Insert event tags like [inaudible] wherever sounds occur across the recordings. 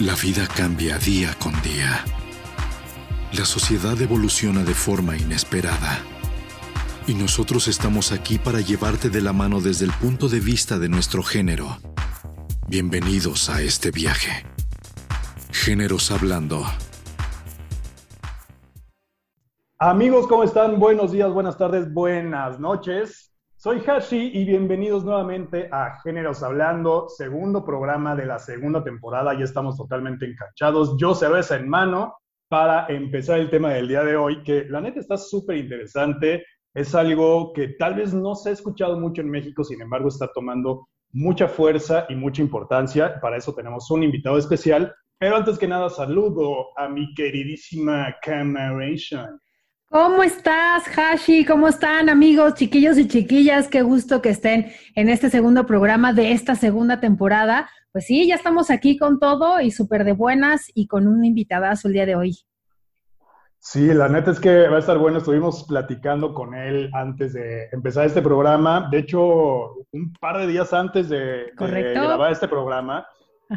La vida cambia día con día. La sociedad evoluciona de forma inesperada. Y nosotros estamos aquí para llevarte de la mano desde el punto de vista de nuestro género. Bienvenidos a este viaje. Géneros Hablando. Amigos, ¿cómo están? Buenos días, buenas tardes, buenas noches. Soy Hashi y bienvenidos nuevamente a Géneros Hablando, segundo programa de la segunda temporada. Ya estamos totalmente enganchados. Yo cerveza en mano para empezar el tema del día de hoy, que la neta está súper interesante. Es algo que tal vez no se ha escuchado mucho en México, sin embargo está tomando mucha fuerza y mucha importancia. Para eso tenemos un invitado especial. Pero antes que nada, saludo a mi queridísima Camaration. ¿Cómo estás, Hashi? ¿Cómo están, amigos, chiquillos y chiquillas? Qué gusto que estén en este segundo programa de esta segunda temporada. Pues sí, ya estamos aquí con todo y súper de buenas y con un invitadazo el día de hoy. Sí, la neta es que va a estar bueno. Estuvimos platicando con él antes de empezar este programa. De hecho, un par de días antes de, de grabar este programa.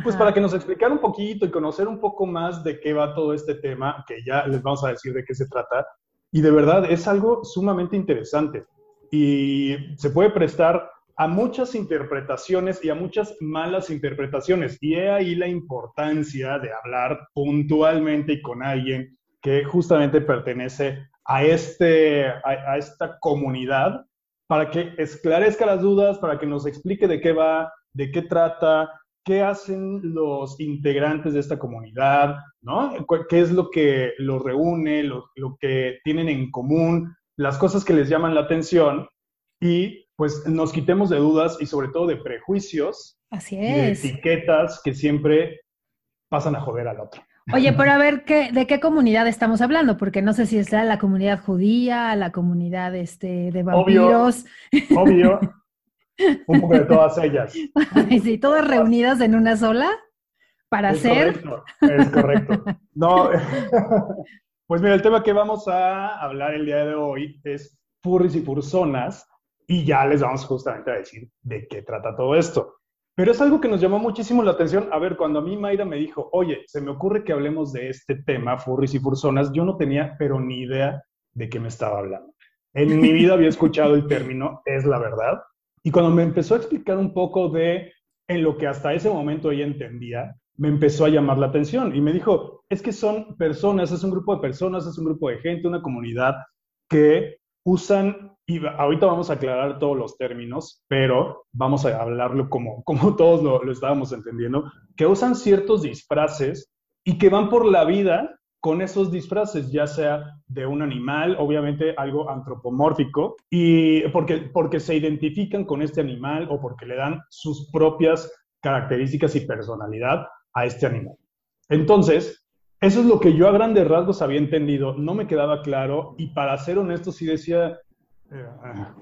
Pues para que nos explicara un poquito y conocer un poco más de qué va todo este tema, que ya les vamos a decir de qué se trata. Y de verdad es algo sumamente interesante y se puede prestar a muchas interpretaciones y a muchas malas interpretaciones. Y he ahí la importancia de hablar puntualmente y con alguien que justamente pertenece a, este, a, esta comunidad para que esclarezca las dudas, para que nos explique de qué va, de qué trata, qué hacen los integrantes de esta comunidad, ¿no? ¿Qué es lo que los reúne, lo, que tienen en común, las cosas que les llaman la atención y pues nos quitemos de dudas y sobre todo de prejuicios Así de etiquetas que siempre pasan a joder al otro. Oye, pero a [laughs] ver, ¿qué, ¿de qué comunidad estamos hablando? Porque no sé si es la comunidad judía, la comunidad este, de vampiros. Obvio, obvio. [laughs] Un poco de todas ellas. [laughs] sí, todas reunidas en una sola para hacer. Correcto, es correcto. No, [laughs] pues mira, el tema que vamos a hablar el día de hoy es furries y furzonas y ya les vamos justamente a decir de qué trata todo esto. Pero es algo que nos llamó muchísimo la atención. A ver, cuando a mí Mayra me dijo, oye, se me ocurre que hablemos de este tema, furries y furzonas, yo no tenía, pero ni idea de qué me estaba hablando. En mi vida había escuchado el término, es la verdad, y cuando me empezó a explicar un poco de en lo que hasta ese momento ella entendía, me empezó a llamar la atención y me dijo, es que son personas, es un grupo de personas, es un grupo de gente, una comunidad que usan, y ahorita vamos a aclarar todos los términos, pero vamos a hablarlo como, como [laughs] todos lo, lo estábamos entendiendo, que usan ciertos disfraces y que van por la vida con esos disfraces, ya sea de un animal, obviamente algo antropomórfico, y porque, porque se identifican con este animal o porque le dan sus propias características y personalidad a este animal. Entonces, eso es lo que yo a grandes rasgos había entendido, no me quedaba claro y para ser honesto sí decía, eh,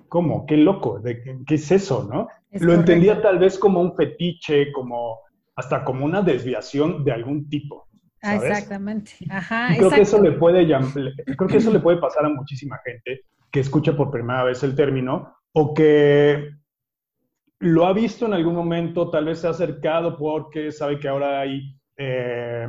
¿cómo? Qué loco, ¿De qué, es eso, no? lo entendía tal vez como un fetiche, como hasta como una desviación de algún tipo. Exactamente. Ajá, creo que eso le puede creo que eso le puede pasar a muchísima gente que escucha por primera vez el término o que lo ha visto en algún momento, tal vez se ha acercado porque sabe que ahora hay, eh,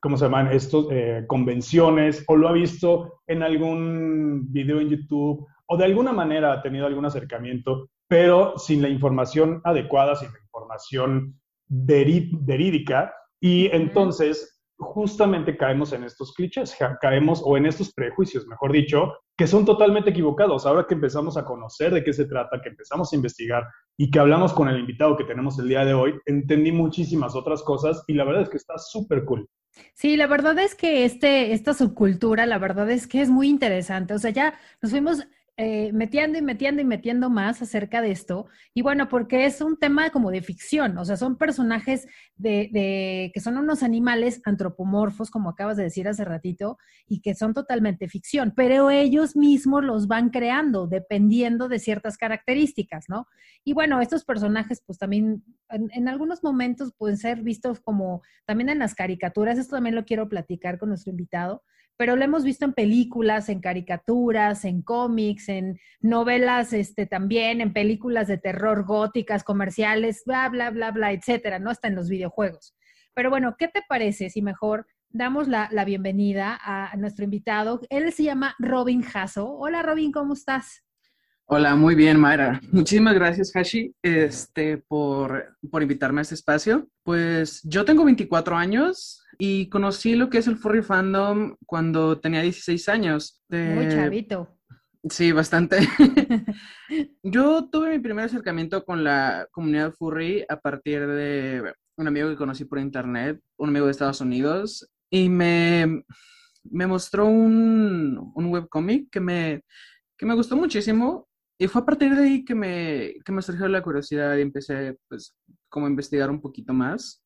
¿cómo se llaman? Estos, eh, convenciones, o lo ha visto en algún video en YouTube, o de alguna manera ha tenido algún acercamiento, pero sin la información adecuada, sin la información verídica, y entonces justamente caemos en estos clichés, caemos o en estos prejuicios, mejor dicho, que son totalmente equivocados. Ahora que empezamos a conocer de qué se trata, que empezamos a investigar y que hablamos con el invitado que tenemos el día de hoy, entendí muchísimas otras cosas y la verdad es que está súper cool. Sí, la verdad es que este, esta subcultura, la verdad es que es muy interesante. O sea, ya nos fuimos eh, metiendo y metiendo y metiendo más acerca de esto. Y bueno, porque es un tema como de ficción, o sea, son personajes de, que son unos animales antropomorfos, como acabas de decir hace ratito, y que son totalmente ficción, pero ellos mismos los van creando dependiendo de ciertas características, ¿no? Y bueno, estos personajes, pues también en, en algunos momentos pueden ser vistos como también en las caricaturas, esto también lo quiero platicar con nuestro invitado pero lo hemos visto en películas, en caricaturas, en cómics, en novelas este, también, en películas de terror góticas, comerciales, bla, bla, bla, bla, etcétera, ¿no? Hasta en los videojuegos. Pero bueno, ¿qué te parece si mejor damos la, bienvenida a nuestro invitado? Él se llama Robin Jasso. Hola Robin, ¿cómo estás? Hola, muy bien, Mayra. Muchísimas gracias, Hashi, este, por, por invitarme a este espacio. Pues yo tengo 24 años y conocí lo que es el furry fandom cuando tenía 16 años. Muy chavito. Sí, bastante. [laughs] Yo tuve mi primer acercamiento con la comunidad furry a partir de un amigo que conocí por internet, un amigo de Estados Unidos, y me, me mostró un, un webcomic que me, que me gustó muchísimo. Y fue a partir de ahí que me, que me surgió la curiosidad y empecé, pues, como a investigar un poquito más.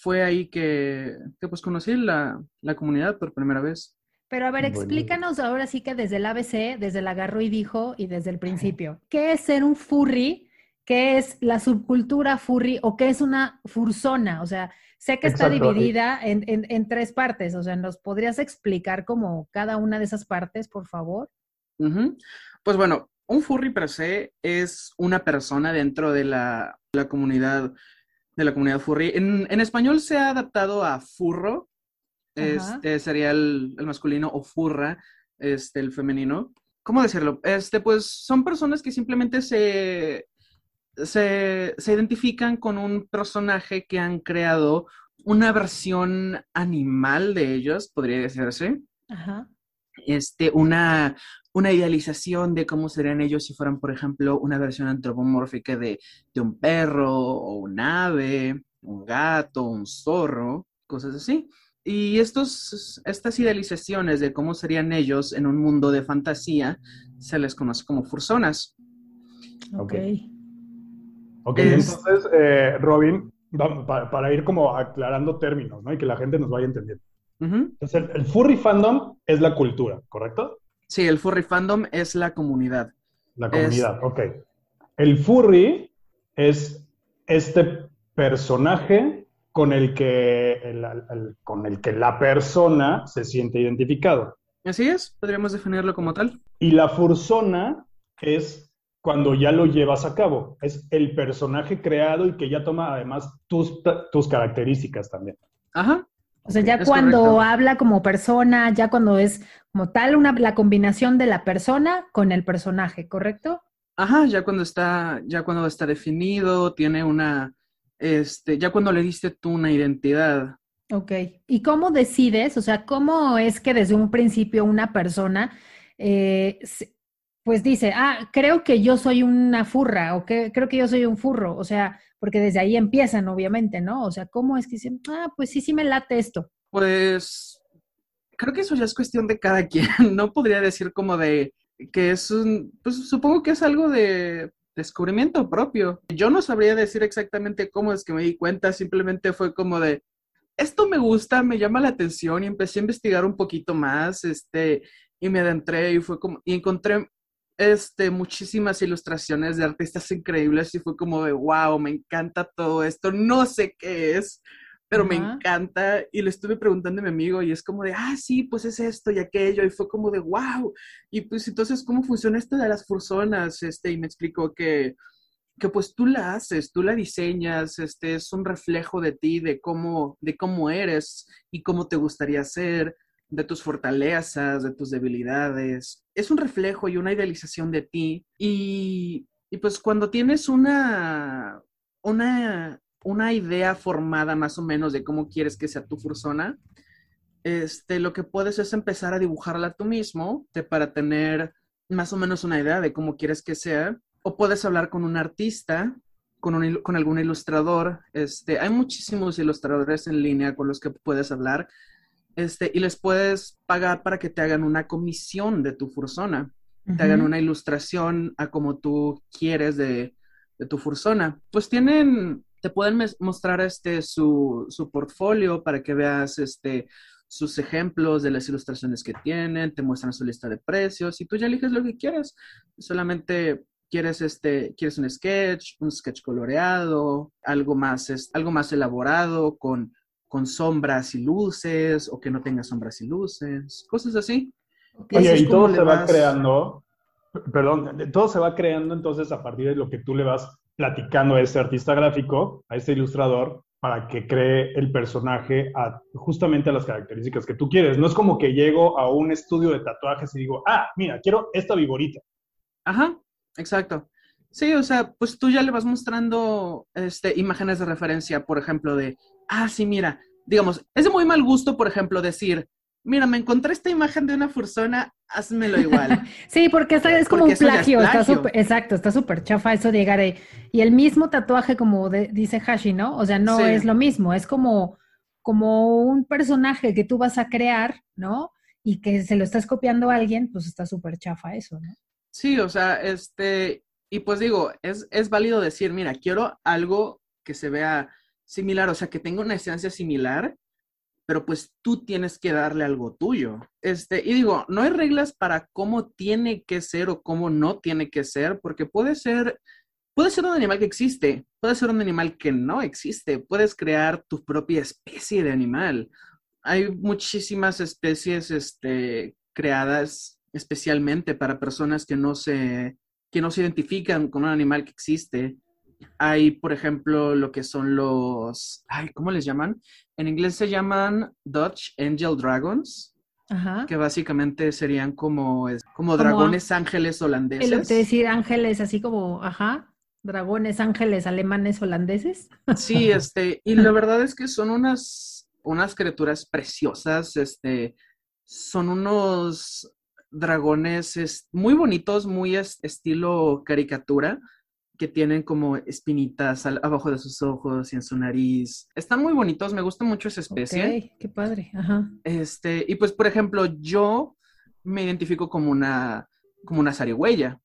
Fue ahí que, que pues, conocí la, la comunidad por primera vez. Pero a ver, explícanos ahora sí que desde el ABC, desde el agarró y dijo y desde el principio. ¿Qué es ser un furry? ¿Qué es la subcultura furry o qué es una fursona? O sea, sé que está dividida en, tres partes. O sea, ¿nos podrías explicar como cada una de esas partes, por favor? Pues bueno, un furry per se es una persona dentro de la, comunidad de la comunidad furry. En, en, español se ha adaptado a furro, este sería el, masculino, o furra, este, el femenino. ¿Cómo decirlo? Este, pues son personas que simplemente se, se, identifican con un personaje que han creado una versión animal de ellos, podría decirse. Ajá. Este, una, una idealización de cómo serían ellos si fueran, por ejemplo, una versión antropomórfica de, de un perro o un ave, un gato, un zorro, cosas así. Y estos, estas idealizaciones de cómo serían ellos en un mundo de fantasía se les conoce como fursonas. Ok. Ok, entonces, eh, Robin, para, ir como aclarando términos, ¿no? Y que la gente nos vaya entendiendo. Entonces, el, furry fandom es la cultura, ¿correcto? Sí, el furry fandom es la comunidad. La comunidad, ok. El furry es este personaje con el que, con el que la persona se siente identificado. Así es, podríamos definirlo como tal. Y la fursona es cuando ya lo llevas a cabo. Es el personaje creado y que ya toma además tus, tus características también. Ajá. O sea, ya cuando habla como persona, ya cuando es como tal una, la combinación de la persona con el personaje, ¿correcto? Ajá, ya cuando está, ya cuando está definido, tiene una, este, ya cuando le diste tú una identidad. Ok. ¿Y cómo decides? O sea, ¿cómo es que desde un principio una persona, eh, pues dice, ah, creo que yo soy una furra o que creo que yo soy un furro? O sea, porque desde ahí empiezan, obviamente, ¿no? O sea, ¿cómo es que dicen, ah, pues sí, sí me late esto? Pues creo que eso ya es cuestión de cada [laughs] quien. No podría decir como de que es un, pues supongo que es algo de descubrimiento propio. Yo no sabría decir exactamente cómo es que me di cuenta, simplemente fue como de, esto me gusta, me llama la atención y empecé a investigar un poquito más, este, y me adentré y fue como, y encontré, este, muchísimas ilustraciones de artistas increíbles y fue como de, wow, me encanta todo esto, no sé qué es, pero me encanta. Y le estuve preguntando a mi amigo y es como de, ah, sí, pues es esto y aquello. Y fue como de, wow. Y pues entonces, ¿cómo funciona esto de las fursonas? Este, y me explicó que, que pues tú la haces, tú la diseñas, este, es un reflejo de ti, de cómo, de cómo eres y cómo te gustaría ser, de tus fortalezas, de tus debilidades. Es un reflejo y una idealización de ti. Y, y pues cuando tienes una, una una idea formada más o menos de cómo quieres que sea tu fursona, este, lo que puedes es empezar a dibujarla tú mismo para tener más o menos una idea de cómo quieres que sea. O puedes hablar con un artista, con, un, con algún ilustrador. Este, hay muchísimos ilustradores en línea con los que puedes hablar este, y les puedes pagar para que te hagan una comisión de tu fursona. Te hagan una ilustración a como tú quieres de, de tu fursona. Pues tienen te pueden mostrar este, su, su portfolio para que veas este, sus ejemplos de las ilustraciones que tienen, te muestran su lista de precios y tú ya eliges lo que quieras. Solamente quieres este quieres un sketch, un sketch coloreado, algo más algo más elaborado con con sombras y luces o que no tenga sombras y luces, cosas así. Oye, y todo se va creando, perdón, todo se va creando entonces a partir de lo que tú le vas platicando a ese artista gráfico, a ese ilustrador, para que cree el personaje justamente a las características que tú quieres. No es como que llego a un estudio de tatuajes y digo, ah, mira, quiero esta viborita. Ajá, exacto. Sí, o sea, pues tú ya le vas mostrando este, imágenes de referencia, por ejemplo, de, ah, sí, mira, digamos, es de muy mal gusto, por ejemplo, decir, mira, me encontré esta imagen de una fursona, házmelo igual. [laughs] sí, porque es como un plagio, exacto, está súper chafa eso de llegar ahí. Y el mismo tatuaje, como dice Hashi, ¿no? O sea, no es lo mismo, es como, como un personaje que tú vas a crear, ¿no? Y que se lo estás copiando a alguien, pues está súper chafa eso, ¿no? Sí, o sea, este, y pues digo, es, es válido decir, mira, quiero algo que se vea similar, o sea, que tenga una esencia similar, pero pues tú tienes que darle algo tuyo. Este, y digo, no hay reglas para cómo tiene que ser o cómo no tiene que ser, porque puede ser, puede ser un animal que existe, puede ser un animal que no existe, puedes crear tu propia especie de animal. Hay muchísimas especies este, creadas especialmente para personas que no se, que no se identifican con un animal que existe. Hay, por ejemplo, lo que son los, ay, ¿cómo les llaman? En inglés se llaman Dutch Angel Dragons, que básicamente serían como, como, dragones ángeles holandeses. Es decir ángeles así como, ajá, dragones ángeles alemanes holandeses. Sí, [laughs] este, y la verdad es que son unas, unas criaturas preciosas, este, son unos dragones muy bonitos, muy estilo caricatura que tienen como espinitas abajo de sus ojos y en su nariz. Están muy bonitos, me gusta mucho esa especie. qué padre, ajá. Este, y pues, por ejemplo, yo me identifico como una, como una zarigüeya,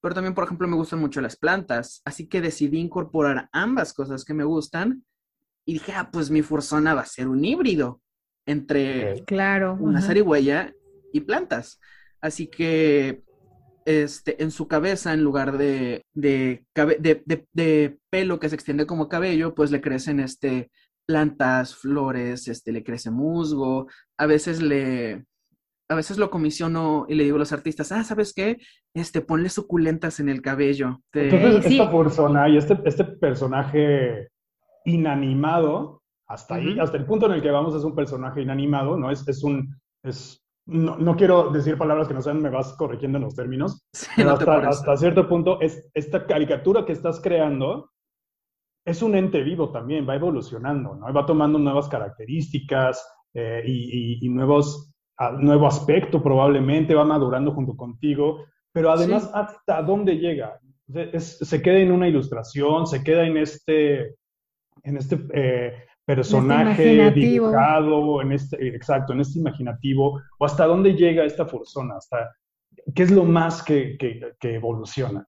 pero también, por ejemplo, me gustan mucho las plantas, así que decidí incorporar ambas cosas que me gustan y dije, ah, pues mi fursona va a ser un híbrido entre claro, una zarigüeya y plantas. Así que este, en su cabeza, en lugar de, de, de, pelo que se extiende como cabello, pues le crecen este, plantas, flores, este, le crece musgo. A veces le, a veces lo comisiono y le digo a los artistas, ah, ¿sabes qué? Este, ponle suculentas en el cabello. Entonces, esta persona y este, este personaje inanimado, hasta ahí, hasta el punto en el que vamos es un personaje inanimado, ¿no? Es, es un, es no, quiero decir palabras que no sean, me vas corrigiendo en los términos, [laughs] pero hasta, cierto punto, es, esta caricatura que estás creando es un ente vivo también, va evolucionando, ¿no? Va tomando nuevas características eh, y, nuevos, nuevo aspecto probablemente, va madurando junto contigo, pero además, ¿hasta dónde llega? se queda en una ilustración, se queda en este, en este eh, personaje dibujado, en este, exacto, en este imaginativo, o hasta dónde llega esta persona, hasta qué es lo más que, que, evoluciona.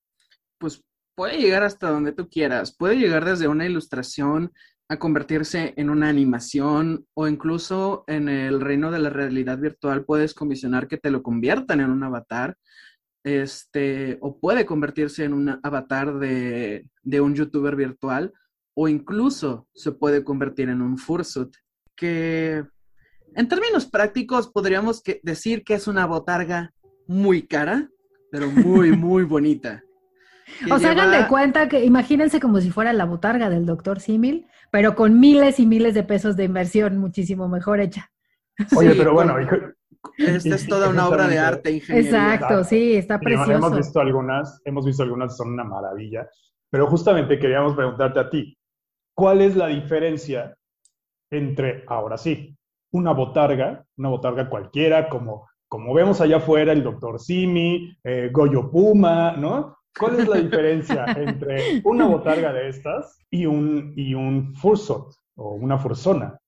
Pues puede llegar hasta donde tú quieras, puede llegar desde una ilustración a convertirse en una animación o incluso en el reino de la realidad virtual puedes comisionar que te lo conviertan en un avatar. Este, o puede convertirse en un avatar de, de un youtuber virtual o incluso se puede convertir en un fursuit, que en términos prácticos podríamos decir que es una botarga muy cara, pero muy, [laughs] muy bonita. O sea, hagan de cuenta que imagínense como si fuera la botarga del doctor Simil, pero con miles y miles de pesos de inversión muchísimo mejor hecha. Oye, pero bueno, esta es toda una obra de arte, ingeniería. Exacto, sí, está precioso. Hemos visto algunas, hemos visto algunas, son una maravilla, pero justamente queríamos preguntarte a ti, ¿Cuál es la diferencia entre, ahora sí, una botarga, una botarga cualquiera, como, como vemos allá afuera el doctor Simi, eh, Goyo Puma, ¿no? ¿Cuál es la diferencia [laughs] entre una botarga de estas y un, y un fursuit o una fursona?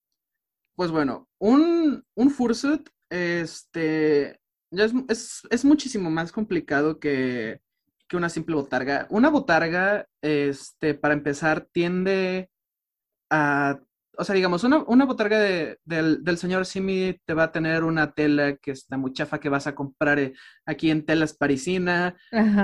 Pues bueno, un, un fursuit este, ya es, es, muchísimo más complicado que, que, una simple botarga. Una botarga, este, para empezar, tiende o sea, digamos, una, una botarga del, señor Simi te va a tener una tela que está muy chafa que vas a comprar eh, aquí en Telas Parisina.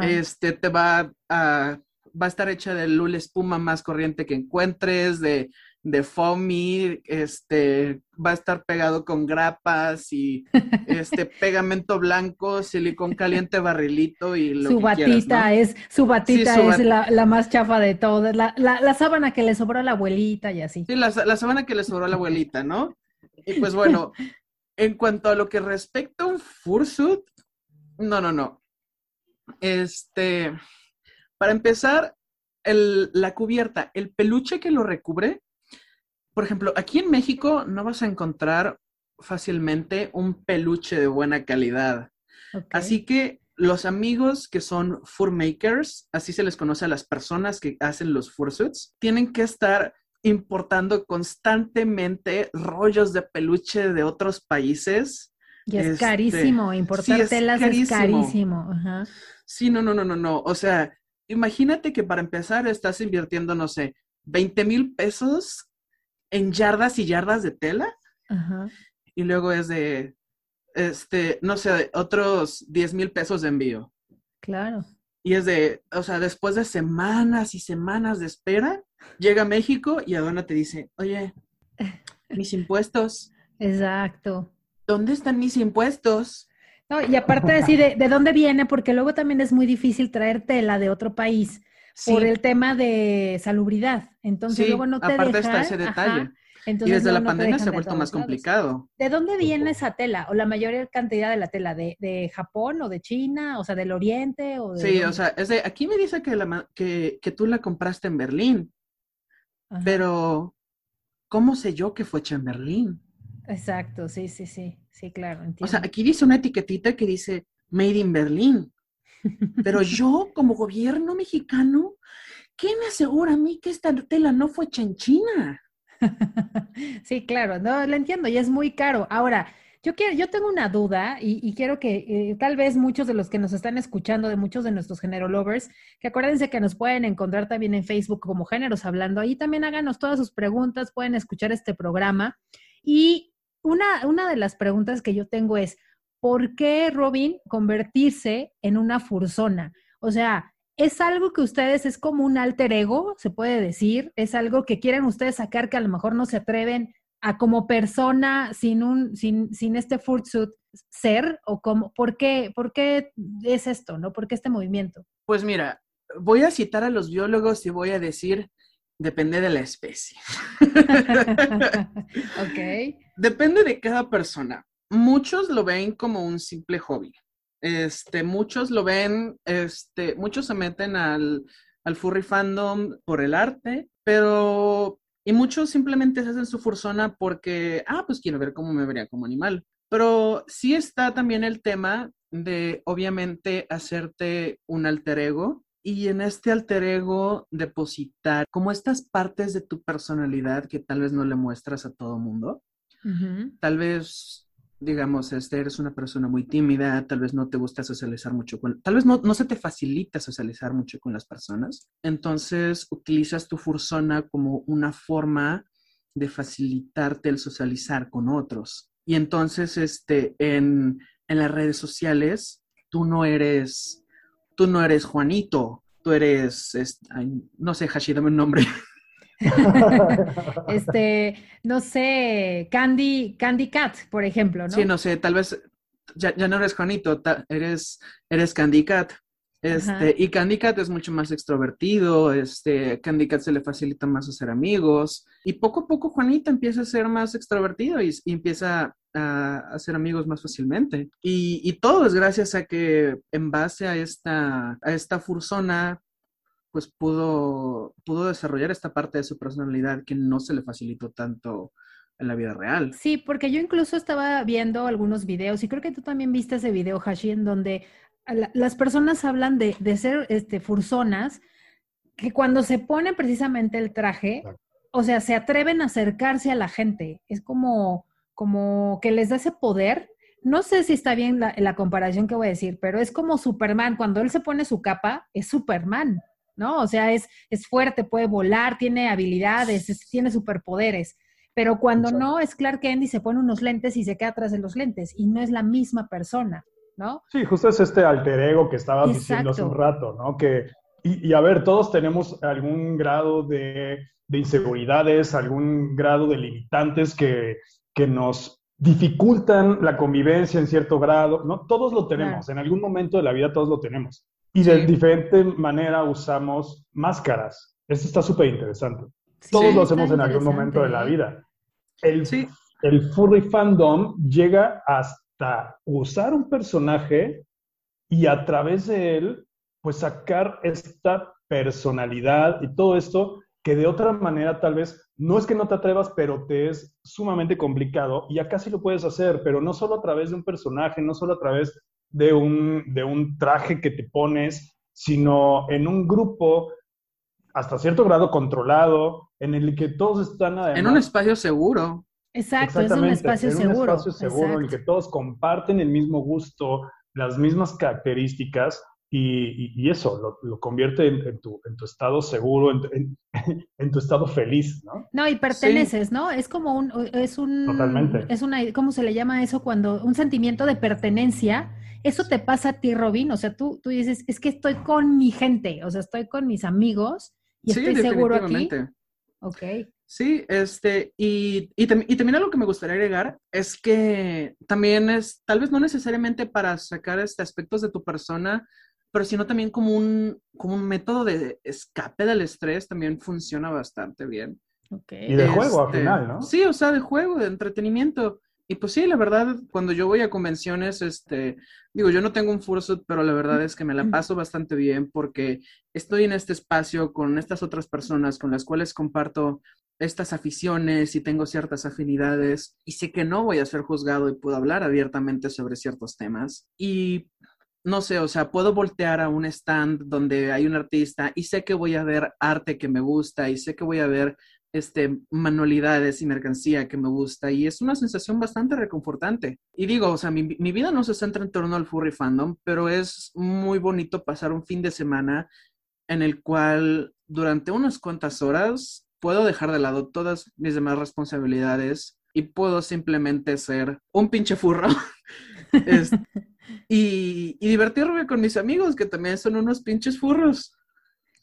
Este, te va a, va a estar hecha del lula espuma más corriente que encuentres, de, de foamy, este, va a estar pegado con grapas y [laughs] este pegamento blanco, silicón caliente, barrilito y lo su batita es, su batita es la, más chafa de todas, la, la, sábana que le sobró a la abuelita y así. Sí, la, la sábana que le sobró a la abuelita, ¿no? Y pues bueno, en cuanto a lo que respecta a un fursuit, no, no, no. Este, para empezar, el, la cubierta, el peluche que lo recubre, por ejemplo, aquí en México no vas a encontrar fácilmente un peluche de buena calidad. Así que los amigos que son fur makers, así se les conoce a las personas que hacen los fursuits, tienen que estar importando constantemente rollos de peluche de otros países. Y es este, carísimo, importar telas es carísimo. Sí, no, no, no, no, no. O sea, imagínate que para empezar estás invirtiendo, no sé, 20 mil pesos en yardas y yardas de tela. Y luego es de, este, no sé, otros 10 mil pesos de envío. Claro. Y es de, o sea, después de semanas y semanas de espera, llega a México y aduana te dice, oye, [laughs] mis impuestos. Exacto. ¿Dónde están mis impuestos? No, y aparte de decir de, dónde viene, porque luego también es muy difícil traer tela de otro país por el tema de salubridad. Entonces luego no te aparte está ese detalle. y desde la pandemia se ha vuelto más complicado. ¿De dónde viene esa tela? ¿O la mayor cantidad de la tela? ¿De, de Japón o de China? ¿O sea, del Oriente? O sí, o sea, es de, aquí me dice que, la, que, que tú la compraste en Berlín. Pero, ¿cómo sé yo que fue hecha en Berlín? Exacto, sí, sí, sí, sí, claro. O sea, aquí dice una etiquetita que dice Made in Berlin. Pero [laughs] yo, como gobierno mexicano, ¿qué me asegura a mí que esta tela no fue hecha en China? [laughs] sí, claro, no, lo entiendo y es muy caro. Ahora, yo, quiero, yo tengo una duda y, quiero que eh, tal vez muchos de los que nos están escuchando, de muchos de nuestros género lovers, que acuérdense que nos pueden encontrar también en Facebook como Géneros Hablando. Ahí también háganos todas sus preguntas, pueden escuchar este programa. Y una, una de las preguntas que yo tengo es, ¿por qué, Robin, convertirse en una fursona? O sea, ¿es algo que ustedes es como un alter ego, se puede decir? ¿Es algo que quieren ustedes sacar que a lo mejor no se atreven a como persona sin un sin, sin este fursuit ser o como por qué por qué es esto no por qué este movimiento pues mira voy a citar a los biólogos y voy a decir depende de la especie. [laughs] Ok depende de cada persona muchos lo ven como un simple hobby este muchos lo ven este muchos se meten al al furry fandom por el arte pero y muchos simplemente se hacen su fursona porque, ah, pues quiero ver cómo me vería como animal. Pero sí está también el tema de, obviamente, hacerte un alter ego y en este alter ego depositar como estas partes de tu personalidad que tal vez no le muestras a todo mundo. Tal vez digamos, este, eres una persona muy tímida, tal vez no te gusta socializar mucho con, tal vez no, no se te facilita socializar mucho con las personas. Entonces, utilizas tu fursona como una forma de facilitarte el socializar con otros. Y entonces, este, en, en las redes sociales, tú no eres, tú no eres Juanito, tú eres, no sé, Hashi, dame un nombre. [laughs] [laughs] este, no sé, Candy, Candy Cat, por ejemplo, ¿no? Sí, no sé, tal vez ya, no eres Juanito, eres, eres Candy Cat. Este, y Candy Cat es mucho más extrovertido, este, Candy Cat se le facilita más hacer amigos, y poco a poco Juanita empieza a ser más extrovertido y, empieza a hacer amigos más fácilmente. Y, y, todo es gracias a que en base a esta, a esta fursona pues pudo, pudo desarrollar esta parte de su personalidad que no se le facilitó tanto en la vida real. Sí, porque yo incluso estaba viendo algunos videos y creo que tú también viste ese video, Hashi, en donde las personas hablan de, de ser este, fursonas, que cuando se ponen precisamente el traje, o sea, se atreven a acercarse a la gente. Es como, como que les da ese poder. No sé si está bien la, la comparación que voy a decir, pero es como Superman. Cuando él se pone su capa, es Superman. ¿No? O sea, es, es fuerte, puede volar, tiene habilidades, tiene superpoderes. Pero cuando no, es Clark Kent y se pone unos lentes y se queda atrás de los lentes y no es la misma persona, ¿no? Sí, justo es este alter ego que estabas diciendo hace un rato, ¿no? Que Y, a ver, todos tenemos algún grado de, inseguridades, algún grado de limitantes que, que, nos dificultan la convivencia en cierto grado, ¿no? Todos lo tenemos, en algún momento de la vida todos lo tenemos. Y de diferente manera usamos máscaras. Esto está súper interesante. Todos lo hacemos en algún momento de la vida. El, el furry fandom llega hasta usar un personaje y a través de él, pues sacar esta personalidad y todo esto que de otra manera tal vez no es que no te atrevas, pero te es sumamente complicado y acá sí lo puedes hacer, pero no solo a través de un personaje, no solo a través de un, de un traje que te pones, sino en un grupo hasta cierto grado controlado, en el que todos están En un espacio seguro. Exacto, es un espacio seguro. En un espacio seguro en el que todos comparten el mismo gusto, las mismas características y, eso lo, convierte en, tu, estado seguro, [laughs] en, tu estado feliz, ¿no? No, y perteneces, ¿no? Es como un, es un... Totalmente. Es una, ¿cómo se le llama eso? Cuando un sentimiento de pertenencia, eso te pasa a ti, Robin, o sea, tú, tú dices, es que estoy con mi gente, o sea, estoy con mis amigos y estoy seguro aquí. Ok. Sí, este, y, y, también algo que me gustaría agregar es que también es, tal vez no necesariamente para sacar este aspectos de tu persona, pero sino también como un, como un método de escape del estrés, también funciona bastante bien. Okay. Y de juego al este, final, ¿no? Sí, o sea, de juego, de entretenimiento. Y pues sí, la verdad, cuando yo voy a convenciones, este, digo, yo no tengo un fursuit, pero la verdad es que me la paso bastante bien porque estoy en este espacio con estas otras personas con las cuales comparto estas aficiones y tengo ciertas afinidades y sé que no voy a ser juzgado y puedo hablar abiertamente sobre ciertos temas. Y no sé, o sea, puedo voltear a un stand donde hay un artista y sé que voy a ver arte que me gusta y sé que voy a ver este, manualidades y mercancía que me gusta y es una sensación bastante reconfortante. Y digo, o sea, mi, mi, vida no se centra en torno al furry fandom, pero es muy bonito pasar un fin de semana en el cual durante unas cuantas horas puedo dejar de lado todas mis demás responsabilidades y puedo simplemente ser un pinche furro [laughs] y, y, divertirme con mis amigos que también son unos pinches furros.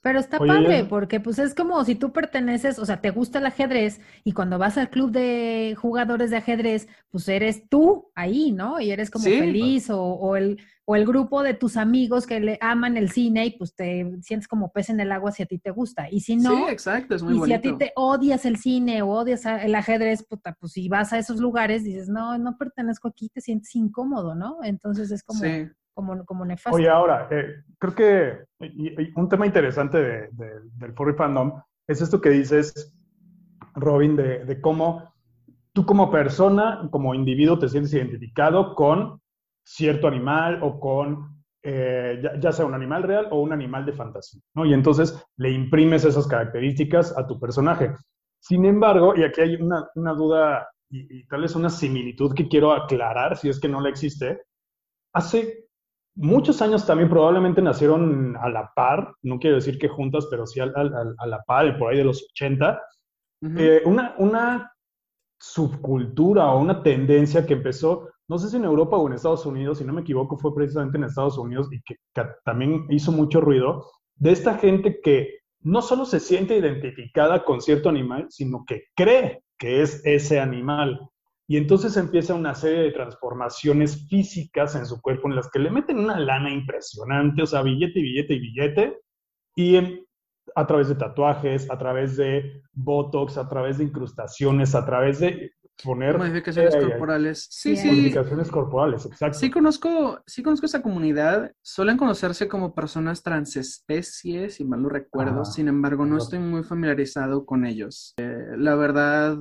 Pero está padre, porque pues es como si tú perteneces, o sea, te gusta el ajedrez y cuando vas al club de jugadores de ajedrez, pues eres tú ahí, ¿no? Y eres como feliz o, o, el, o el grupo de tus amigos que le aman el cine y pues te sientes como pez en el agua si a ti te gusta. Y si no, sí, exacto, es muy y si a ti te odias el cine o odias el ajedrez, puta, pues si vas a esos lugares dices, no, no pertenezco aquí, te sientes incómodo, ¿no? Entonces es como... Sí como, como nefasto. Oye, ahora, eh, creo que un tema interesante del furry fandom es esto que dices, Robin, de, cómo tú como persona, como individuo, te sientes identificado con cierto animal o con, eh, ya, sea un animal real o un animal de fantasía, ¿no? Y entonces le imprimes esas características a tu personaje. Sin embargo, y aquí hay una, duda y, y, tal vez una similitud que quiero aclarar, si es que no la existe, hace muchos años también probablemente nacieron a la par, no quiero decir que juntas, pero sí a, la par, por ahí de los 80, eh, una, una subcultura o una tendencia que empezó, no sé si en Europa o en Estados Unidos, si no me equivoco, fue precisamente en Estados Unidos y que, que también hizo mucho ruido, de esta gente que no solo se siente identificada con cierto animal, sino que cree que es ese animal. Y entonces empieza una serie de transformaciones físicas en su cuerpo en las que le meten una lana impresionante, o sea, billete, billete y billete, y a través de tatuajes, a través de botox, a través de incrustaciones, a través de poner... Modificaciones corporales. Sí, sí. Modificaciones corporales, exacto. Sí conozco, sí conozco esa comunidad. Suelen conocerse como personas transespecies, si mal no recuerdo. Sin embargo, no estoy muy familiarizado con ellos. Eh, la verdad,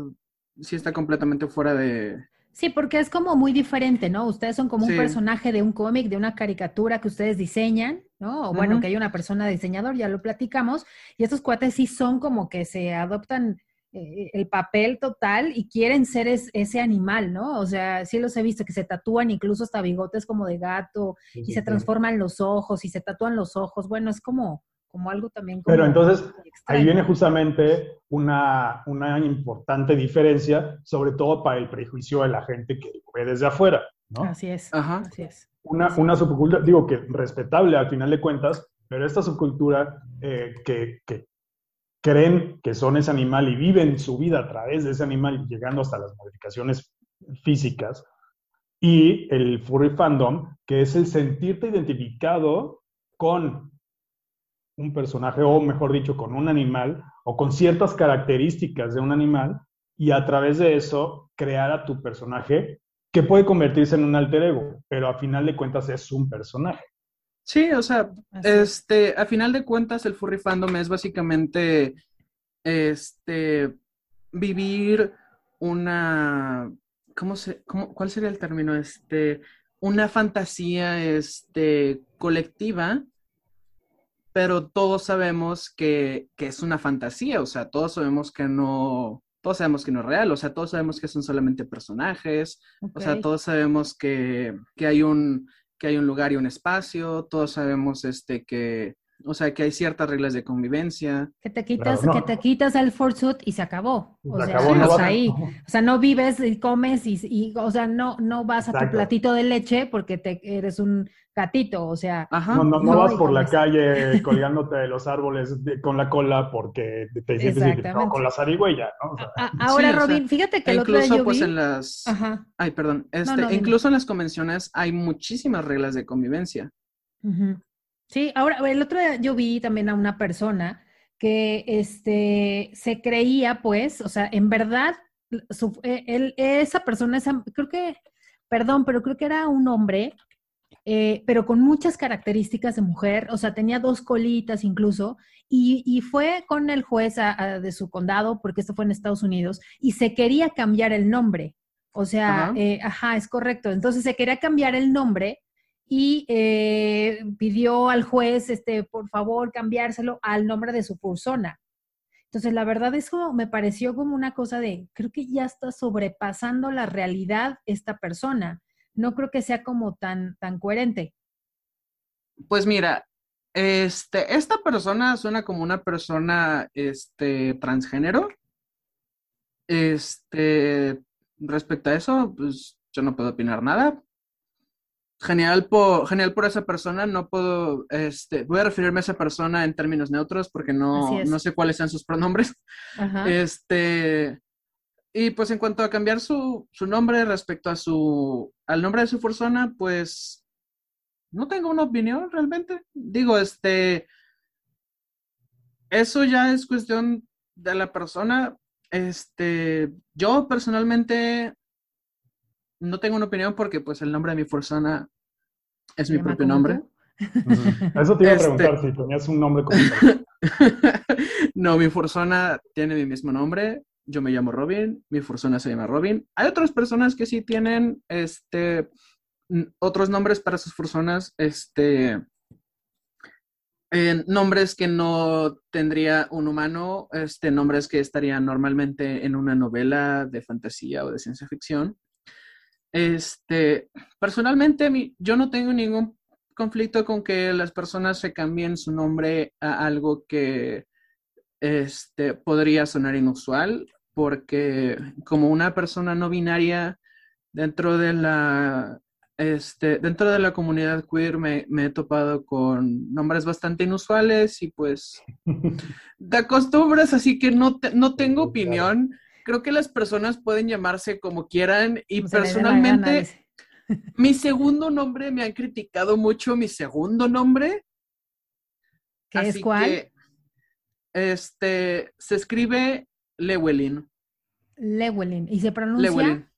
sí está completamente fuera de... Sí, porque es como muy diferente, ¿no? Ustedes son como un personaje de un cómic, de una caricatura que ustedes diseñan, ¿no? O bueno, que hay una persona diseñador, ya lo platicamos, y estos cuates sí son como que se adoptan eh, el papel total y quieren ser ese animal, ¿no? O sea, sí los he visto que se tatúan incluso hasta bigotes como de gato y se transforman los ojos y se tatúan los ojos. Bueno, es como como algo también. Pero entonces ahí viene justamente una, una, importante diferencia, sobre todo para el prejuicio de la gente que ve desde afuera, ¿no? Así es, así es. Una, una subcultura, digo que respetable al final de cuentas, pero esta subcultura eh, que, que creen que son ese animal y viven su vida a través de ese animal, llegando hasta las modificaciones físicas, y el furry fandom, que es el sentirte identificado con un personaje, o mejor dicho, con un animal, o con ciertas características de un animal, y a través de eso crear a tu personaje que puede convertirse en un alter ego, pero a final de cuentas es un personaje. Sí, o sea, este, a final de cuentas el furry fandom es básicamente este vivir una ¿cómo se cómo, cuál sería el término? Este una fantasía este colectiva, pero todos sabemos que, que es una fantasía, o sea, todos sabemos que no todos sabemos que no es real, o sea, todos sabemos que son solamente personajes, o sea, todos sabemos que, que hay un que hay un lugar y un espacio, todos sabemos este, que, o sea, que hay ciertas reglas de convivencia. Que te quitas, que te quitas el forsuit y se acabó. O sea, no ahí. O sea, no vives y comes y, o sea, no, no vas a tu platito de leche porque te, eres un gatito, o sea. No, no, no, vas por la calle [laughs] colgándote de los árboles con la cola porque te sientes con la zarigüeya, ¿no? ahora, Robin, fíjate que el otro día yo pues en las... Ajá. Ay, perdón. Este, incluso en las convenciones hay muchísimas reglas de convivencia. Sí, ahora, el otro día yo vi también a una persona que este, se creía, pues, o sea, en verdad, su, e, él, esa persona, esa, creo que, perdón, pero creo que era un hombre eh, pero con muchas características de mujer, o sea, tenía dos colitas incluso, y, fue con el juez de su condado, porque esto fue en Estados Unidos, y se quería cambiar el nombre. O sea, eh, ajá, es correcto. Entonces se quería cambiar el nombre y eh, pidió al juez, este, por favor, cambiárselo al nombre de su persona. Entonces, la verdad es como me pareció como una cosa de, creo que ya está sobrepasando la realidad esta persona no creo que sea como tan, tan coherente. Pues mira, este, esta persona suena como una persona este, transgénero. Este, respecto a eso, pues yo no puedo opinar nada. Genial por, genial por esa persona, no puedo, este, voy a referirme a esa persona en términos neutros porque no, no sé cuáles sean sus pronombres. Este, y pues en cuanto a cambiar su, nombre respecto a su, al nombre de su persona, pues no tengo una opinión realmente. Digo, este, eso ya es cuestión de la persona. Este, yo personalmente no tengo una opinión porque pues el nombre de mi persona es mi propio nombre. Eso te iba a preguntar este si tenías un nombre como [laughs] No, mi persona tiene mi mismo nombre yo me llamo Robin, mi persona se llama Robin. Hay otras personas que sí tienen este, otros nombres para sus personas, este, nombres que no tendría un humano, este, nombres que estarían normalmente en una novela de fantasía o de ciencia ficción. Este, personalmente, yo no tengo ningún conflicto con que las personas se cambien su nombre a algo que este, podría sonar inusual porque como una persona no binaria dentro de la este, dentro de la comunidad queer me, he topado con nombres bastante inusuales y pues [laughs] de acostumbras, así que no, no tengo opinión. Creo que las personas pueden llamarse como quieran y personalmente [laughs] mi segundo nombre me han criticado mucho mi segundo nombre. ¿Qué es cuál? este se escribe Llewellyn. Llewellyn. ¿Y se pronuncia? Llewellyn.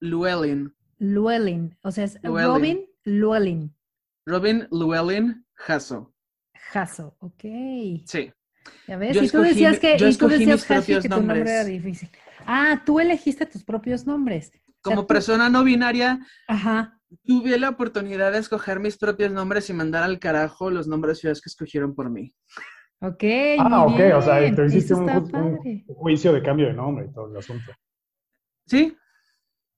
Llewellyn. Llewellyn. O sea, es Robin Llewellyn. Robin Llewellyn Hasso. Hasso, ok. Sí. Ya ves, y tú decías que, y tú decías, que tu nombre era difícil. Ah, tú elegiste tus propios nombres. Como persona no binaria, Ajá. tuve la oportunidad de escoger mis propios nombres y mandar al carajo los nombres ciudades que escogieron por mí. Ok. Ah, ok, o sea, tú hiciste un, juicio de cambio de nombre y todo el asunto. Sí.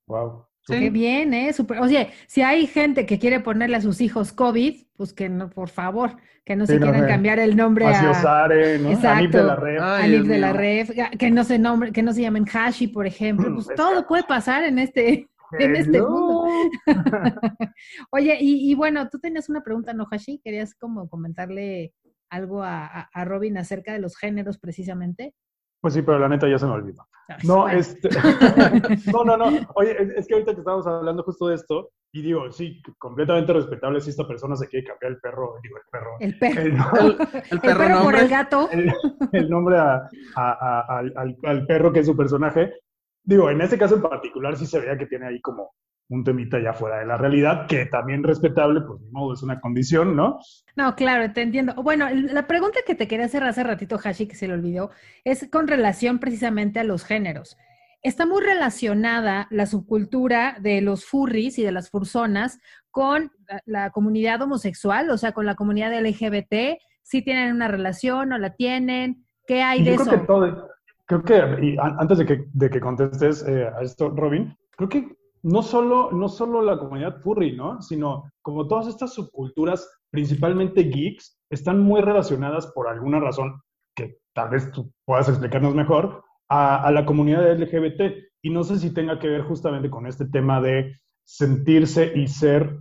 Wow. Qué bien, ¿eh? Super. O sea, si hay gente que quiere ponerle a sus hijos COVID, pues que no, por favor, que no se quieran cambiar el nombre a... ¿no? Exacto. de la Ref. Anif de la Ref, que no se nombre, que no se llamen Hashi, por ejemplo. Pues todo puede pasar en este, en este mundo. [laughs] [laughs] Oye, y, bueno, tú tenías una pregunta, ¿no, Hashi? ¿Querías como comentarle algo a, Robin acerca de los géneros precisamente? Pues sí, pero la neta ya se me olvidó. No, este... [laughs] [laughs] no, no, no. Oye, es que ahorita que estábamos hablando justo de esto, y digo, sí, completamente respetable si esta persona se quiere cambiar el perro, digo, el perro. El perro. El, [laughs] perro, por el gato. El, nombre al, perro que es su personaje. Digo, en este caso en particular sí se veía que tiene ahí como un temita ya fuera de la realidad, que también respetable, pues de modo es una condición, ¿no? No, claro, te entiendo. Bueno, la pregunta que te quería hacer hace ratito, Hashi, que se le olvidó, es con relación precisamente a los géneros está muy relacionada la subcultura de los furries y de las fursonas con la, comunidad homosexual, o sea, con la comunidad LGBT. Si tienen una relación o la tienen, ¿qué hay de creo eso? Que todo, creo que, y antes de que, de que contestes eh, a esto, Robin, creo que no solo, no solo la comunidad furry, ¿no? Sino como todas estas subculturas, principalmente geeks, están muy relacionadas por alguna razón que tal vez tú puedas explicarnos mejor, a, la comunidad LGBT. Y no sé si tenga que ver justamente con este tema de sentirse y ser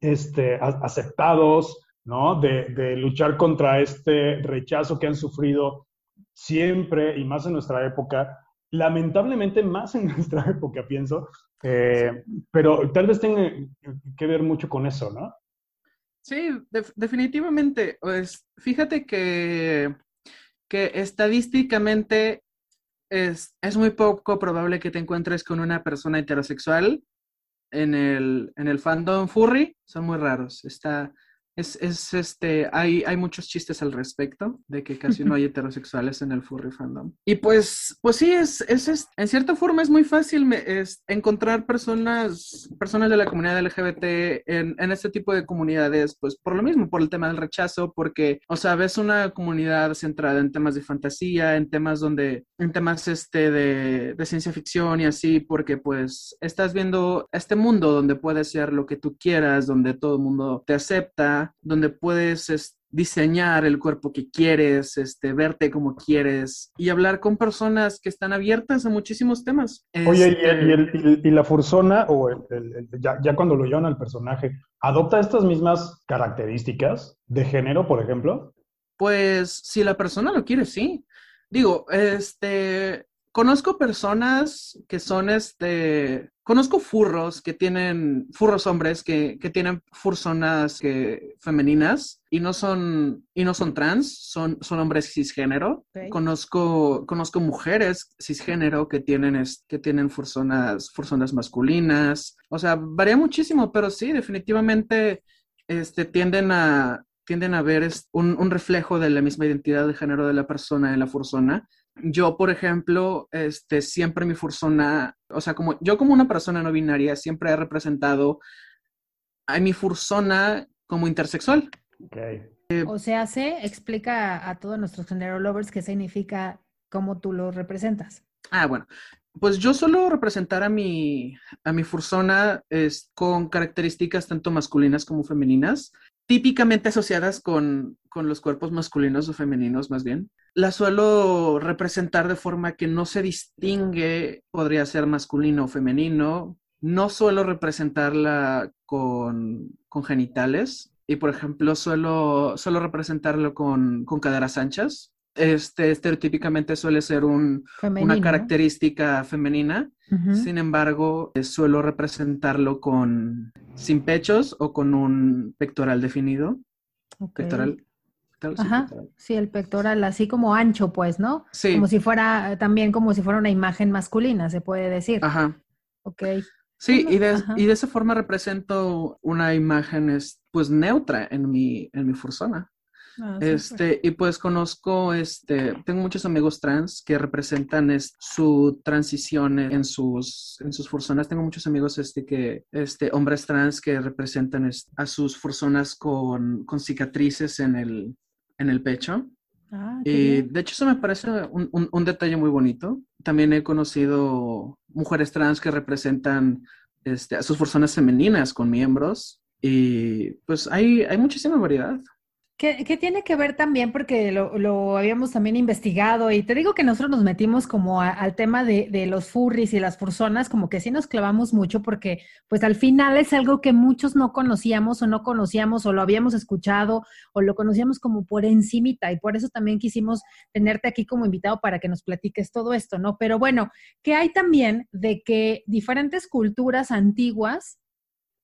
este, aceptados, ¿no? De, luchar contra este rechazo que han sufrido siempre y más en nuestra época, lamentablemente más en [laughs] nuestra época, pienso, eh, pero tal vez tenga que ver mucho con eso, ¿no? Sí, definitivamente. Pues fíjate que, que estadísticamente es, es, muy poco probable que te encuentres con una persona heterosexual en el, en el fandom furry. Son muy raros. Está, es, es, este, hay, hay muchos chistes al respecto de que casi no [laughs] hay heterosexuales en el furry fandom. Y pues, pues sí, es, es, en cierta forma es muy fácil es, encontrar personas, personas de la comunidad LGBT en, en, este tipo de comunidades, pues por lo mismo, por el tema del rechazo, porque, o sea, ves una comunidad centrada en temas de fantasía, en temas donde, en temas este de, de ciencia ficción y así, porque pues estás viendo este mundo donde puedes ser lo que tú quieras, donde todo el mundo te acepta donde puedes diseñar el cuerpo que quieres, este, verte como quieres y hablar con personas que están abiertas a muchísimos temas. Oye, ¿y, la fursona, o ya, cuando lo llevan al personaje, adopta estas mismas características de género, por ejemplo? Pues si la persona lo quiere, sí. Digo, este, conozco personas que son este, conozco furros que tienen, furros hombres que, que tienen fursonas que, femeninas y no son, y no son trans, son, son hombres cisgénero. Conozco, conozco mujeres cisgénero que tienen, que tienen fursonas, fursonas masculinas. O sea, varía muchísimo, pero sí, definitivamente este, tienden a, tienden a ver un, un, reflejo de la misma identidad de género de la persona en la fursona yo, por ejemplo, este, siempre mi fursona, o sea, como yo como una persona no binaria, siempre he representado a mi fursona como intersexual. o sea, se explica a todos nuestros género lovers qué significa cómo tú lo representas. Ah, bueno. Pues yo suelo representar a mi, a mi fursona es, con características tanto masculinas como femeninas típicamente asociadas con, los cuerpos masculinos o femeninos más bien. La suelo representar de forma que no se distingue, podría ser masculino o femenino. No suelo representarla con, genitales y, por ejemplo, suelo, suelo representarlo con, con caderas anchas este, estereotípicamente suele ser un, una característica femenina. Sin embargo, eh, suelo representarlo con sin pechos o con un pectoral definido. Pectoral. Ajá, sí, el pectoral así como ancho, pues, ¿no? Sí. Como si fuera, también como si fuera una imagen masculina, se puede decir. Ajá. Ok. Sí, y de, y de, esa forma represento una imagen, pues, neutra en mi, en mi fursona. Ah, este, y pues conozco, este, tengo muchos amigos trans que representan su transición en sus, en sus fursonas. Tengo muchos amigos, este, que, este, hombres trans que representan a sus fursonas con, con cicatrices en el, en el pecho. Ah, y de hecho eso me parece un, un, un, detalle muy bonito. También he conocido mujeres trans que representan este, a sus personas femeninas con miembros y pues hay, hay muchísima variedad. Que, tiene que ver también porque lo, habíamos también investigado y te digo que nosotros nos metimos como al tema de, los furries y las personas, como que sí nos clavamos mucho porque pues al final es algo que muchos no conocíamos o no conocíamos o lo habíamos escuchado o lo conocíamos como por encimita y por eso también quisimos tenerte aquí como invitado para que nos platiques todo esto, ¿no? Pero bueno, que hay también de que diferentes culturas antiguas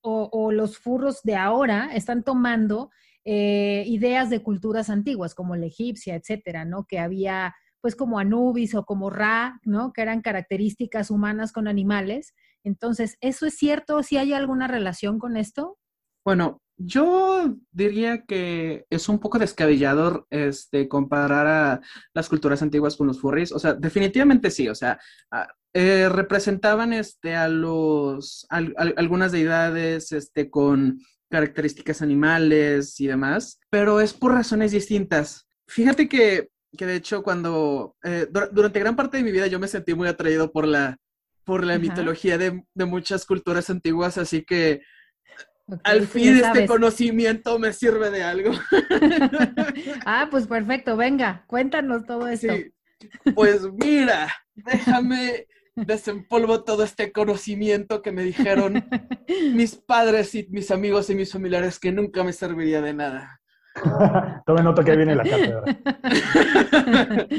o, o los furros de ahora están tomando eh, ideas de culturas antiguas, como la egipcia, etcétera, ¿no? Que había, pues, como Anubis o como Ra, ¿no? Que eran características humanas con animales. Entonces, ¿eso es cierto? ¿Si hay alguna relación con esto? Bueno, yo diría que es un poco descabellador este, comparar a las culturas antiguas con los furries. O sea, definitivamente sí. O sea, eh, representaban este, a los, algunas deidades este, con características animales y demás, pero es por razones distintas. Fíjate que, que de hecho, cuando eh, durante gran parte de mi vida yo me sentí muy atraído por la, por la mitología de, de, muchas culturas antiguas, así que al fin este conocimiento me sirve de algo. [laughs] ah, pues perfecto, venga, cuéntanos todo esto. Pues mira, déjame desempolvo todo este conocimiento que me dijeron [laughs] mis padres y mis amigos y mis familiares que nunca me serviría de nada. [laughs] Tome nota que viene la cátedra. [laughs]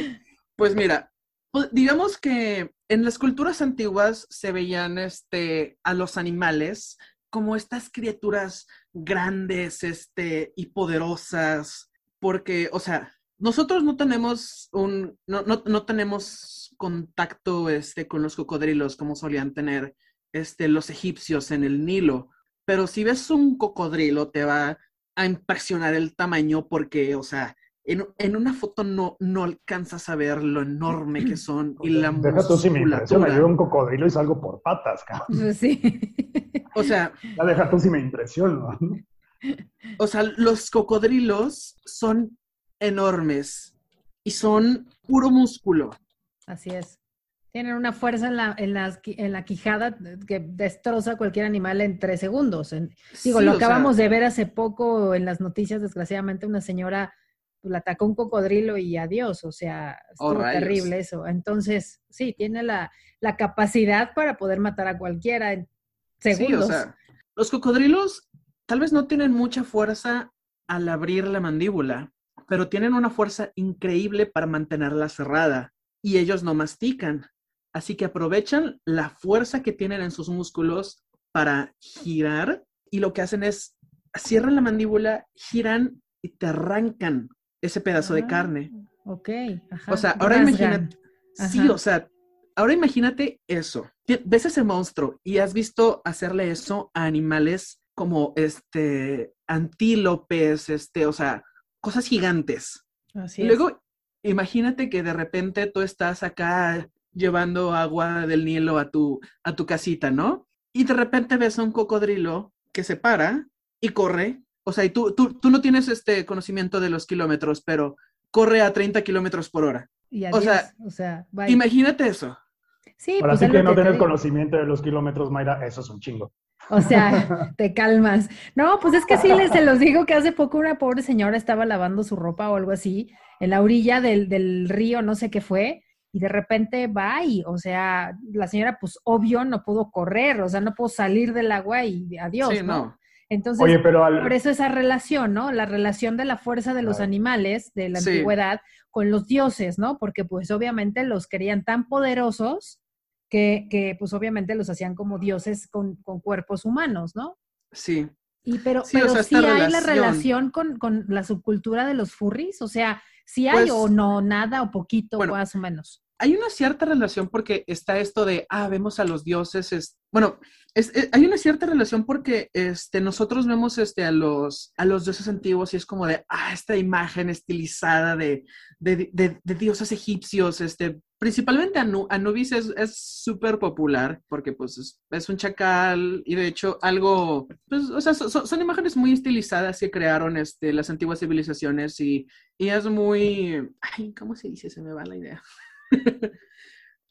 pues mira, pues digamos que en las culturas antiguas se veían este, a los animales como estas criaturas grandes este, y poderosas, porque, o sea, nosotros no tenemos un, no, no, no tenemos contacto este, con los cocodrilos como solían tener este, los egipcios en el Nilo. Pero si ves un cocodrilo te va a impresionar el tamaño porque, o sea, en, en una foto no, no alcanzas a ver lo enorme que son y la Deja tú si me impresiona, yo un cocodrilo y salgo por patas, cabrón. Pues sí. O sea... Ya deja tú si me impresiona. O sea, los cocodrilos son enormes y son puro músculo. Así es. Tienen una fuerza en la, en, la quijada que destroza a cualquier animal en tres segundos. digo, lo acabamos de ver hace poco en las noticias, desgraciadamente, una señora pues, la atacó un cocodrilo y adiós. O sea, oh, estuvo terrible eso. Entonces, sí, tiene la, la, capacidad para poder matar a cualquiera en segundos. Sí, o sea, los cocodrilos tal vez no tienen mucha fuerza al abrir la mandíbula, pero tienen una fuerza increíble para mantenerla cerrada y ellos no mastican. Así que aprovechan la fuerza que tienen en sus músculos para girar y lo que hacen es cierran la mandíbula, giran y te arrancan ese pedazo de carne. Ah, ok. O sea, ahora imagínate. Sí, o sea, ahora imagínate eso. Ves ese monstruo y has visto hacerle eso a animales como este antílopes, este, o sea, cosas gigantes. Así Luego imagínate que de repente tú estás acá llevando agua del Nilo a tu, a tu casita, ¿no? Y de repente ves a un cocodrilo que se para y corre. O sea, y tú, tú, tú no tienes este conocimiento de los kilómetros, pero corre a 30 kilómetros por hora. o sea, o sea imagínate eso. Sí, Para pues que no tener conocimiento de los kilómetros, Mayra, eso es un chingo. O sea, [laughs] te calmas. No, pues es que sí, les se los digo que hace poco una pobre señora estaba lavando su ropa o algo así en la orilla del, del río, no sé qué fue, y de repente va y, o sea, la señora, pues obvio, no pudo correr, o sea, no pudo salir del agua y adiós, ¿no? Entonces, por eso esa relación, ¿no? La relación de la fuerza de los animales de la antigüedad con los dioses, ¿no? Porque pues obviamente los querían tan poderosos que, que pues obviamente los hacían como dioses con, con cuerpos humanos, ¿no? Sí. Y pero sí, pero sí hay la relación con, con, la subcultura de los furries, o sea, si hay o pues no, nada o poquito, más o menos. Hay una cierta relación porque está esto de, ah, vemos a los dioses, es, bueno, eh, hay una cierta relación porque este, nosotros vemos este, a, los, a los dioses antiguos y es como de, ah, esta imagen estilizada de, de, de, dioses egipcios, este, principalmente Anubis es súper popular porque pues es, un chacal y de hecho algo, pues, o sea, son imágenes muy estilizadas que crearon este, las antiguas civilizaciones y, y es muy, ay, ¿cómo se dice? Se me va la idea. [laughs]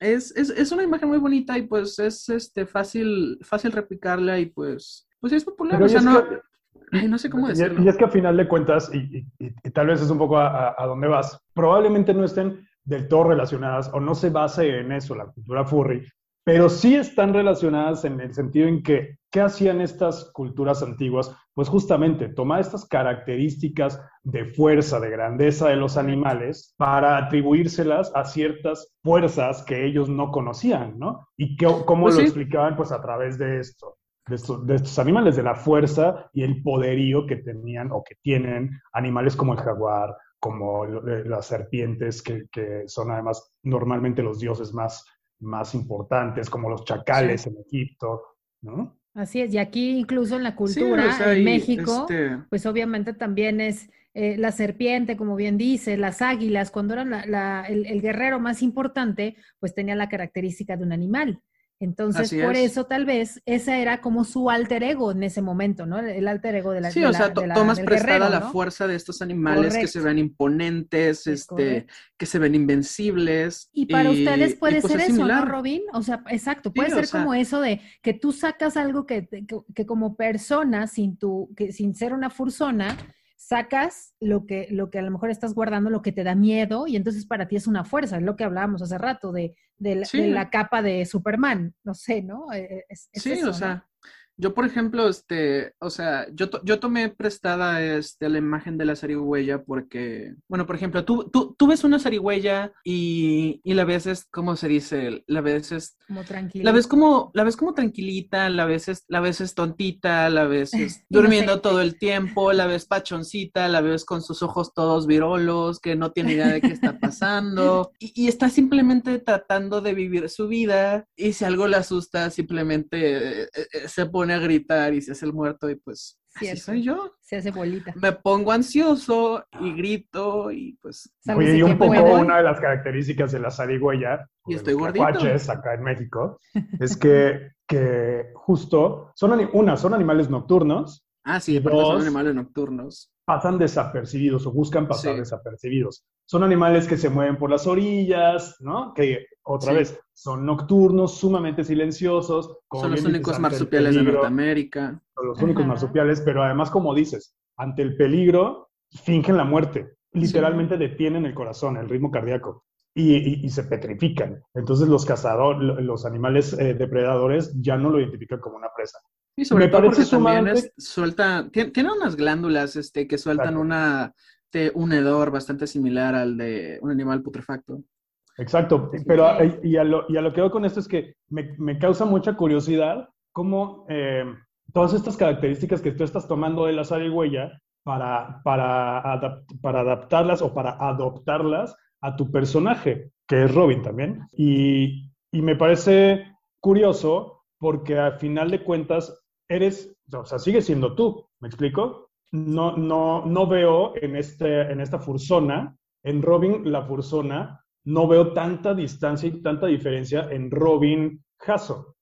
es, es, es, una imagen muy bonita y pues es este, fácil, fácil replicarla y pues, pues es popular. o sea, no, no sé cómo decirlo. Y, es que a final de cuentas, y, tal vez es un poco a, a, dónde vas, probablemente no estén del todo relacionadas o no se base en eso la cultura furry, pero sí están relacionadas en el sentido en que, ¿qué hacían estas culturas antiguas? Pues justamente tomar estas características de fuerza, de grandeza de los animales para atribuírselas a ciertas fuerzas que ellos no conocían, ¿no? Y cómo pues lo explicaban, pues a través de esto. De estos, animales, de la fuerza y el poderío que tenían o que tienen animales como el jaguar, como eh, las serpientes, que, que, son además normalmente los dioses más más importantes, como los chacales en Egipto, ¿no? Así es, y aquí incluso en la cultura, en México, este pues obviamente también es eh, la serpiente, como bien dice, las águilas, cuando eran el, guerrero más importante, pues tenía la característica de un animal. Entonces, por eso tal vez esa era como su alter ego en ese momento, ¿no? El alter ego de la Sí, o sea, tomas prestada la fuerza de estos animales que se ven imponentes, este, que se ven invencibles. Y para ustedes puede pues, ser eso, ¿no, Robin? O sea, exacto, puede ser como eso de que tú sacas algo que, que, como persona, sin tu, que, sin ser una fursona, sacas lo que, lo que a lo mejor estás guardando, lo que te da miedo, y entonces para ti es una fuerza, es lo que hablábamos hace rato de, de, la, capa de Superman, no sé, ¿no? E, e, sí, o sea, yo, por ejemplo, este, o sea, yo, yo tomé prestada este, la imagen de la zarigüeya porque, bueno, por ejemplo, tú, tú, tú ves una zarigüeya y, y la ves, es, ¿cómo se dice? La ves es... Como tranquila. La ves como, la ves como tranquilita, la ves es, la ves es tontita, la ves [laughs] durmiendo todo el tiempo, la ves pachoncita, la ves con sus ojos todos virolos, que no tiene idea de qué está pasando [laughs] y, y está simplemente tratando de vivir su vida y si algo le asusta, simplemente eh, eh, se pone a gritar y se hace el muerto y pues así soy yo. Se hace bolita. Me pongo ansioso y grito y pues... Oye, y un poco una de las características de la zarigüeya, y estoy gordito. acá en México, [laughs] es que, que justo, son una, son animales nocturnos. Ah, sí, son animales nocturnos. Pasan desapercibidos o buscan pasar desapercibidos. Son animales que se mueven por las orillas, ¿no? Que otra vez, son nocturnos, sumamente silenciosos. Son los únicos marsupiales de Norteamérica. Son los únicos marsupiales, pero además, como dices, ante el peligro, fingen la muerte. Literalmente detienen el corazón, el ritmo cardíaco. Y, se petrifican. Entonces los cazadores, los animales eh, depredadores ya no lo identifican como una presa. Y sobre todo porque también suelta, tiene, unas glándulas este, que sueltan una, un hedor bastante similar al de un animal putrefacto. Exacto, pero y a, lo, y a lo que veo con esto es que me, me causa mucha curiosidad cómo eh, todas estas características que tú estás tomando de la zarigüeya para, para, para adaptarlas o para adoptarlas a tu personaje, que es Robin también. Y, y me parece curioso porque al final de cuentas eres, o sea, sigues siendo tú, ¿me explico? No, no, no veo en, este, en esta fursona, en Robin la fursona, no veo tanta distancia y tanta diferencia en Robin Hasso.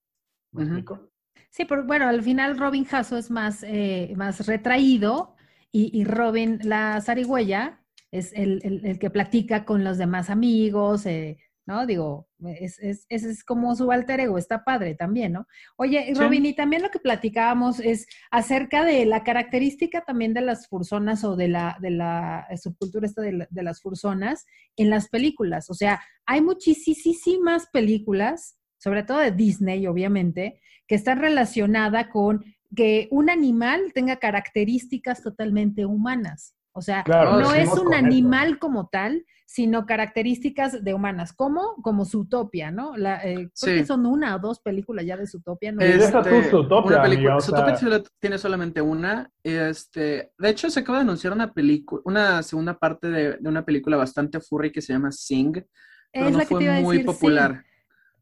¿Me explico? Sí, pero bueno, al final Robin Hasso es más, eh, más retraído y, Robin la zarigüeya es el, el, que platica con los demás amigos, eh, ¿no? Digo, es, es, es, como su alter ego, está padre también, ¿no? Oye, Robin, y también lo que platicábamos es acerca de la característica también de las fursonas o de la, de la subcultura esta de, de las fursonas en las películas. O sea, hay muchísimas películas, sobre todo de Disney, obviamente, que están relacionadas con que un animal tenga características totalmente humanas. O sea, no es un animal como tal, sino características de humanas. ¿Cómo? Como Zootopia, ¿no? La, eh, creo que son una o dos películas ya de Zootopia. ¿no? Este, Zootopia, una película, Zootopia tiene solamente una. Este, de hecho, se acaba de anunciar una película, una segunda parte de, una película bastante furry que se llama Sing, pero no fue muy popular.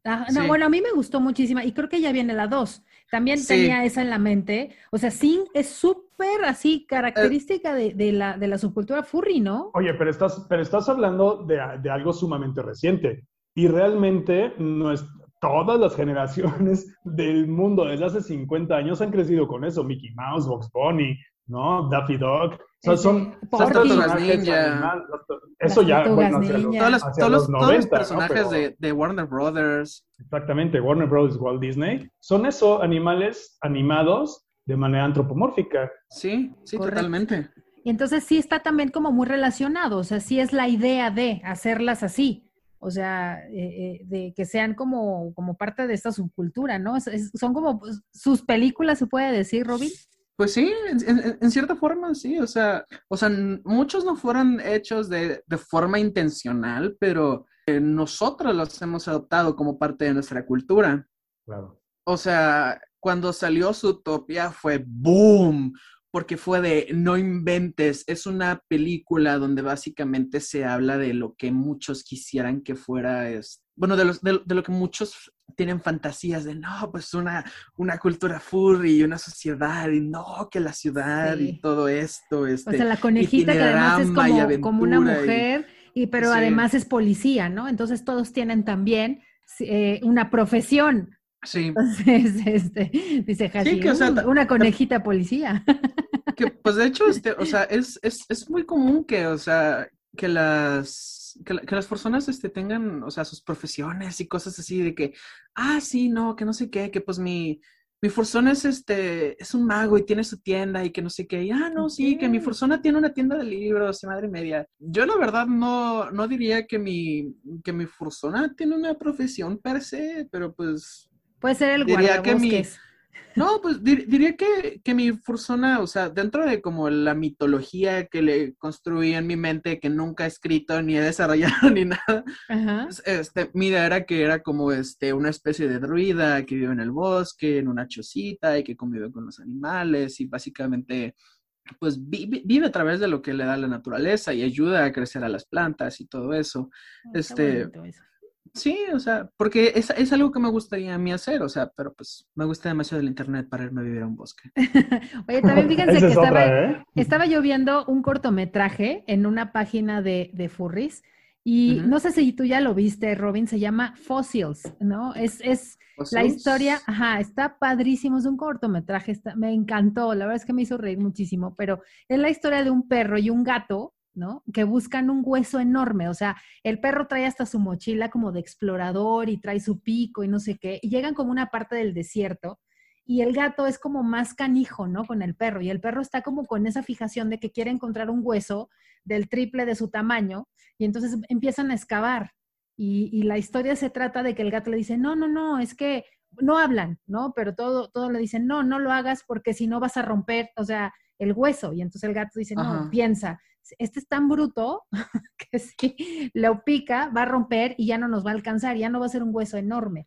no, bueno, a mí me gustó muchísimo y creo que ya viene la dos. También tenía esa en la mente. O sea, Sing es súper así característica de, la, de la subcultura furry, ¿no? Oye, pero estás, pero estás hablando de, de algo sumamente reciente. Y realmente no es, todas las [laughs] generaciones del mundo desde hace 50 años han crecido con eso. Mickey Mouse, Box Bunny, ¿no? Daffy Dog. O sea, son, son ninja. Eso ya, bueno, todos, los, personajes de, de, Warner Brothers. Exactamente, Warner Brothers, Walt Disney. Son eso, animales animados de manera antropomórfica. Sí, sí, totalmente. Y entonces sí está también como muy relacionado, o sea, sí es la idea de hacerlas así, o sea, eh, eh, de que sean como, como parte de esta subcultura, ¿no? son como pues, sus películas, se puede decir, Robin. Pues sí, en, cierta forma sí, o sea, o sea, muchos no fueron hechos de, de forma intencional, pero eh, nosotros los hemos adoptado como parte de nuestra cultura. Claro. O sea, cuando salió Zootopia fue boom, porque fue de no inventes, es una película donde básicamente se habla de lo que muchos quisieran que fuera, es, bueno, de, los, de, lo que muchos tienen fantasías de, no, pues una, una cultura furry y una sociedad, y no, que la ciudad y todo esto. Este, o sea, la conejita que además es como, como una mujer, y, pero además es policía, ¿no? Entonces todos tienen también eh, una profesión. Sí. Entonces, [laughs] este, dice Hashi, una conejita policía. Que, pues de hecho, [laughs] este, o sea, es, es, es muy común que, o sea, que las, que, las personas este, tengan, o sea, sus profesiones y cosas así de que, ah, sí, no, que no sé qué, que pues mi, mi Fursona es este, es un mago y tiene su tienda y que no sé qué, y, ah, no, sí, que mi Fursona tiene una tienda de libros y madre media. Yo la verdad no, no diría que mi, que mi Fursona tiene una profesión per se, pero pues Puede ser el diría que mi, No, pues diría que, que, mi Fursona, o sea, dentro de como la mitología que le construí en mi mente, que nunca he escrito ni he desarrollado [laughs] ni nada, pues, este, mi idea era que era como este, una especie de druida que vive en el bosque, en una chocita y que convive con los animales y básicamente pues vive, a través de lo que le da la naturaleza y ayuda a crecer a las plantas y todo eso. Este, Sí, o sea, porque es, es, algo que me gustaría a mí hacer, o sea, pero pues me gusta demasiado el internet para irme a vivir a un bosque. [laughs] Oye, también [laughs] fíjense que estaba, ¿eh? estaba yo viendo un cortometraje en una página de, de Furries y no sé si tú ya lo viste, Robin, se llama Fossils, ¿no? Es, es la historia, ajá, está padrísimo, es un cortometraje, está, me encantó, la verdad es que me hizo reír muchísimo, pero es la historia de un perro y un gato ¿no? Que buscan un hueso enorme, o sea, el perro trae hasta su mochila como de explorador y trae su pico y no sé qué, y llegan como una parte del desierto y el gato es como más canijo, ¿no? Con el perro y el perro está como con esa fijación de que quiere encontrar un hueso del triple de su tamaño y entonces empiezan a excavar y, y la historia se trata de que el gato le dice, no, no, no, es que no hablan, ¿no? Pero todo, todo le dicen, no, no lo hagas porque si no vas a romper, o sea, el hueso. Y entonces el gato dice, no, piensa, este es tan bruto [laughs] que si lo pica, va a romper y ya no nos va a alcanzar, ya no va a ser un hueso enorme.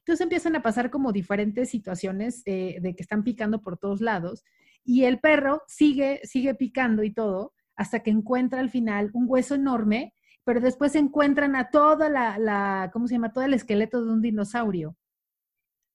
Entonces empiezan a pasar como diferentes situaciones de que están picando por todos lados y el perro sigue, sigue picando y todo hasta que encuentra al final un hueso enorme, pero después encuentran a toda la, la ¿cómo se llama? Todo el esqueleto de un dinosaurio.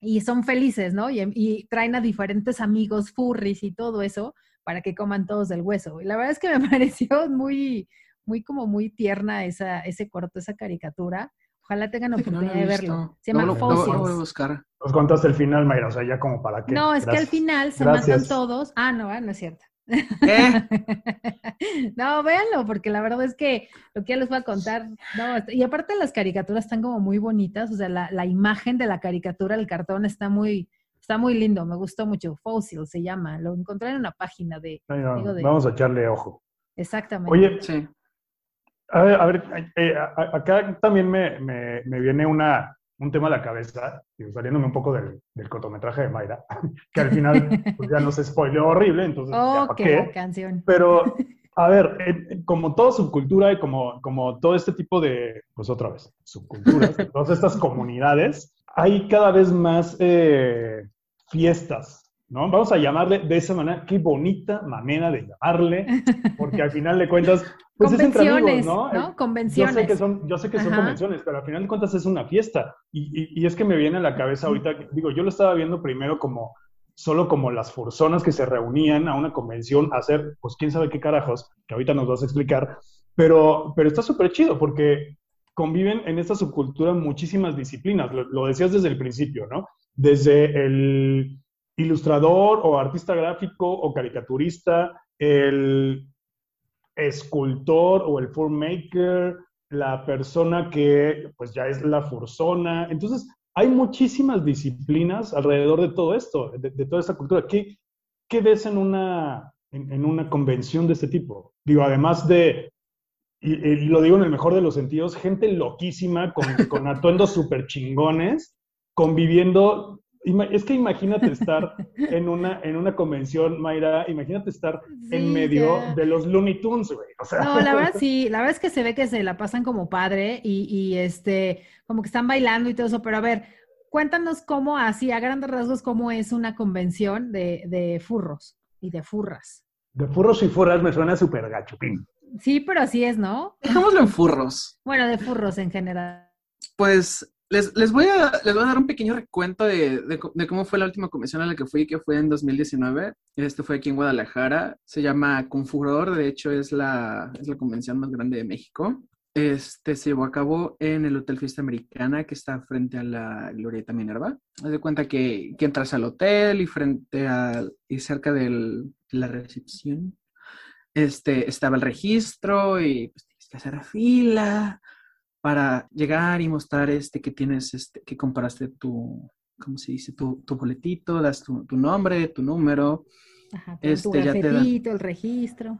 Y son felices, ¿no? Y, y traen a diferentes amigos furries y todo eso, para que coman todos del hueso. Y la verdad es que me [laughs] pareció muy, muy como muy tierna esa, ese corto, esa caricatura. Ojalá tengan oportunidad de verlo. Se llama Fossils. buscar. Nos contaste el final, Mayra, o sea, ya como para qué. No, es que al final se matan todos. Ah, no, ah, no es cierto. ¿Eh? [laughs] no, véanlo, porque la verdad es que lo que ya les voy a contar, no, y aparte las caricaturas están como muy bonitas, o sea, la, la imagen de la caricatura, el cartón está muy, Está muy lindo, me gustó mucho. Fossil se llama. Lo encontré en una página de. Vamos a echarle ojo. Exactamente. Oye, sí. a ver, a ver eh, acá también me, me, me, viene una, un tema a la cabeza, saliéndome un poco del, del cortometraje de Mayra, [laughs] que al final pues ya nos spoileó horrible, entonces. Oh, qué, canción. Pero, a ver, como toda subcultura y como, como todo este tipo de, pues otra vez, subculturas, todas estas comunidades, hay cada vez más eh, fiestas, ¿no? Vamos a llamarle de esa manera, qué bonita manera de llamarle, [laughs] porque al final de cuentas, pues convenciones, es ¿no? ¿no? Convenciones. Yo sé que son, yo sé que son convenciones, pero al final de cuentas es una fiesta. Y, y, es que me viene a la cabeza ahorita, digo, yo lo estaba viendo primero como solo como las forzonas que se reunían a una convención a hacer, pues quién sabe qué carajos, que ahorita nos vas a explicar, pero, pero está súper chido porque conviven en esta subcultura muchísimas disciplinas, lo, decías desde el principio, ¿no? Desde el ilustrador o artista gráfico o caricaturista, el escultor o el maker, la persona que pues ya es la fursona. Entonces, hay muchísimas disciplinas alrededor de todo esto, de, toda esta cultura. ¿Qué, ¿qué ves en una, en, una convención de este tipo? Digo, además de, y, lo digo en el mejor de los sentidos, gente loquísima con, con atuendos [laughs] súper chingones, conviviendo es que imagínate estar en una, en una convención, Mayra, imagínate estar en medio de los Looney Tunes, güey. No, la verdad [laughs] sí, la verdad es que se ve que se la pasan como padre y, y, este, como que están bailando y todo eso, pero a ver, cuéntanos cómo, así a grandes rasgos, cómo es una convención de, de furros y de furras. De furros y furras me suena súper gachupín. Sí, pero así es, ¿no? Dejémoslo en furros. Bueno, de furros en general. Pues les, voy a, les voy a dar un pequeño recuento de, de, cómo fue la última convención a la que fui, que fue en 2019. Este fue aquí en Guadalajara. Se llama Confuror, de hecho es la, es la convención más grande de México. Este se llevó a cabo en el Hotel Fiesta Americana, que está frente a la Glorieta Minerva. Haz de cuenta que, que entras al hotel y frente a, y cerca de la recepción este, estaba el registro y pues tienes que hacer fila para llegar y mostrar este que tienes, este, que comparaste tu, ¿cómo se dice? Tu, tu boletito, das tu, tu, nombre, tu número. Ajá, este, tu gafetito, el registro.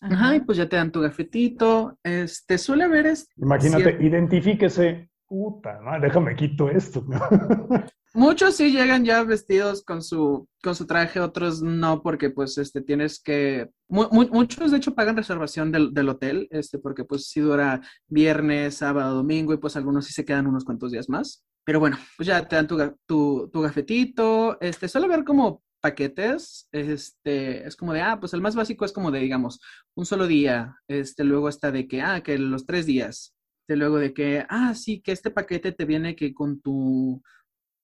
Ajá. y pues ya te dan tu gafetito. Este, suele haber... Este, Imagínate, identifíquese. Puta, ¿no? déjame quito esto. [laughs] Muchos sí llegan ya vestidos con su, con su traje, otros no, porque pues este tienes que. muchos de hecho pagan reservación del, del, hotel, este, porque pues sí dura viernes, sábado, domingo, y pues algunos sí se quedan unos cuantos días más. Pero bueno, pues ya te dan tu, tu, tu gafetito. Este, suele ver como paquetes, este, es como de, ah, pues el más básico es como de, digamos, un solo día, este, luego está de que, ah, que los tres días, de luego de que, ah, sí, que este paquete te viene que con tu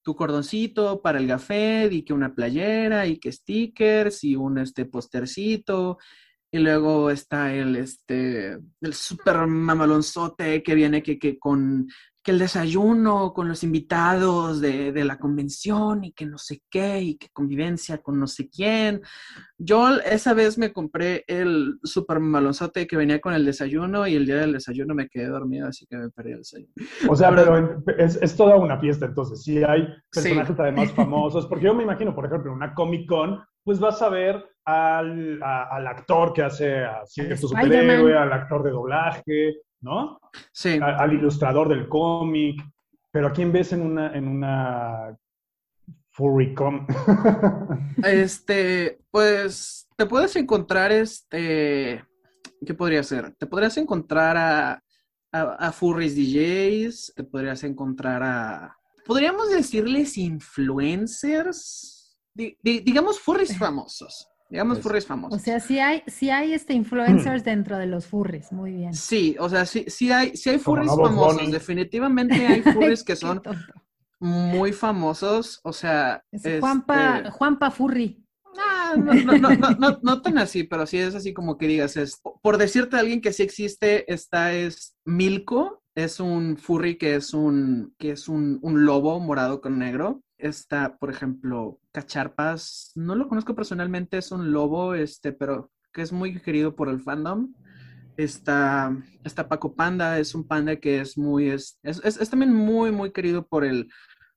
tu cordoncito para el café y que una playera y que stickers y un este postercito. Y luego está el este el super mamalonzote que viene que, que con que el desayuno con los invitados de, de, la convención y que no sé qué y que convivencia con no sé quién. Yo esa vez me compré el super malonzote que venía con el desayuno y el día del desayuno me quedé dormido, así que me perdí el desayuno. O sea, pero es, es toda una fiesta entonces. Sí hay personajes además [laughs] famosos, porque yo me imagino, por ejemplo, en una Comic Con, pues vas a ver al, al actor que hace a cierto superhéroe, al actor de doblaje, ¿no? Sí. al ilustrador del cómic. Pero ¿a quién ves en una, en una [laughs] este, pues te puedes encontrar este. ¿Qué podría ser? Te podrías encontrar a, a, Furries DJs, te podrías encontrar a. Podríamos decirles influencers, digamos furries [laughs] famosos. Digamos furries famosos. O sea, sí hay, sí hay este influencers [clears throat] dentro de los furries, muy bien. Sí, o sea, sí, sí hay, sí hay furries famosos. Definitivamente [laughs] hay furries que son muy famosos. O sea. Este... Juanpa, Juanpa Furry. Ah, no, no, no, no, no, tan así, pero sí es así como que digas, es, por decirte a alguien que sí existe, esta es Milko, es un furry que es un, que es un, un lobo morado con negro está, por ejemplo, Cacharpas, no lo conozco personalmente, es un lobo, este, pero que es muy querido por el fandom. Está, está Paco Panda, es un panda que es muy, es, es, también muy, muy querido por el,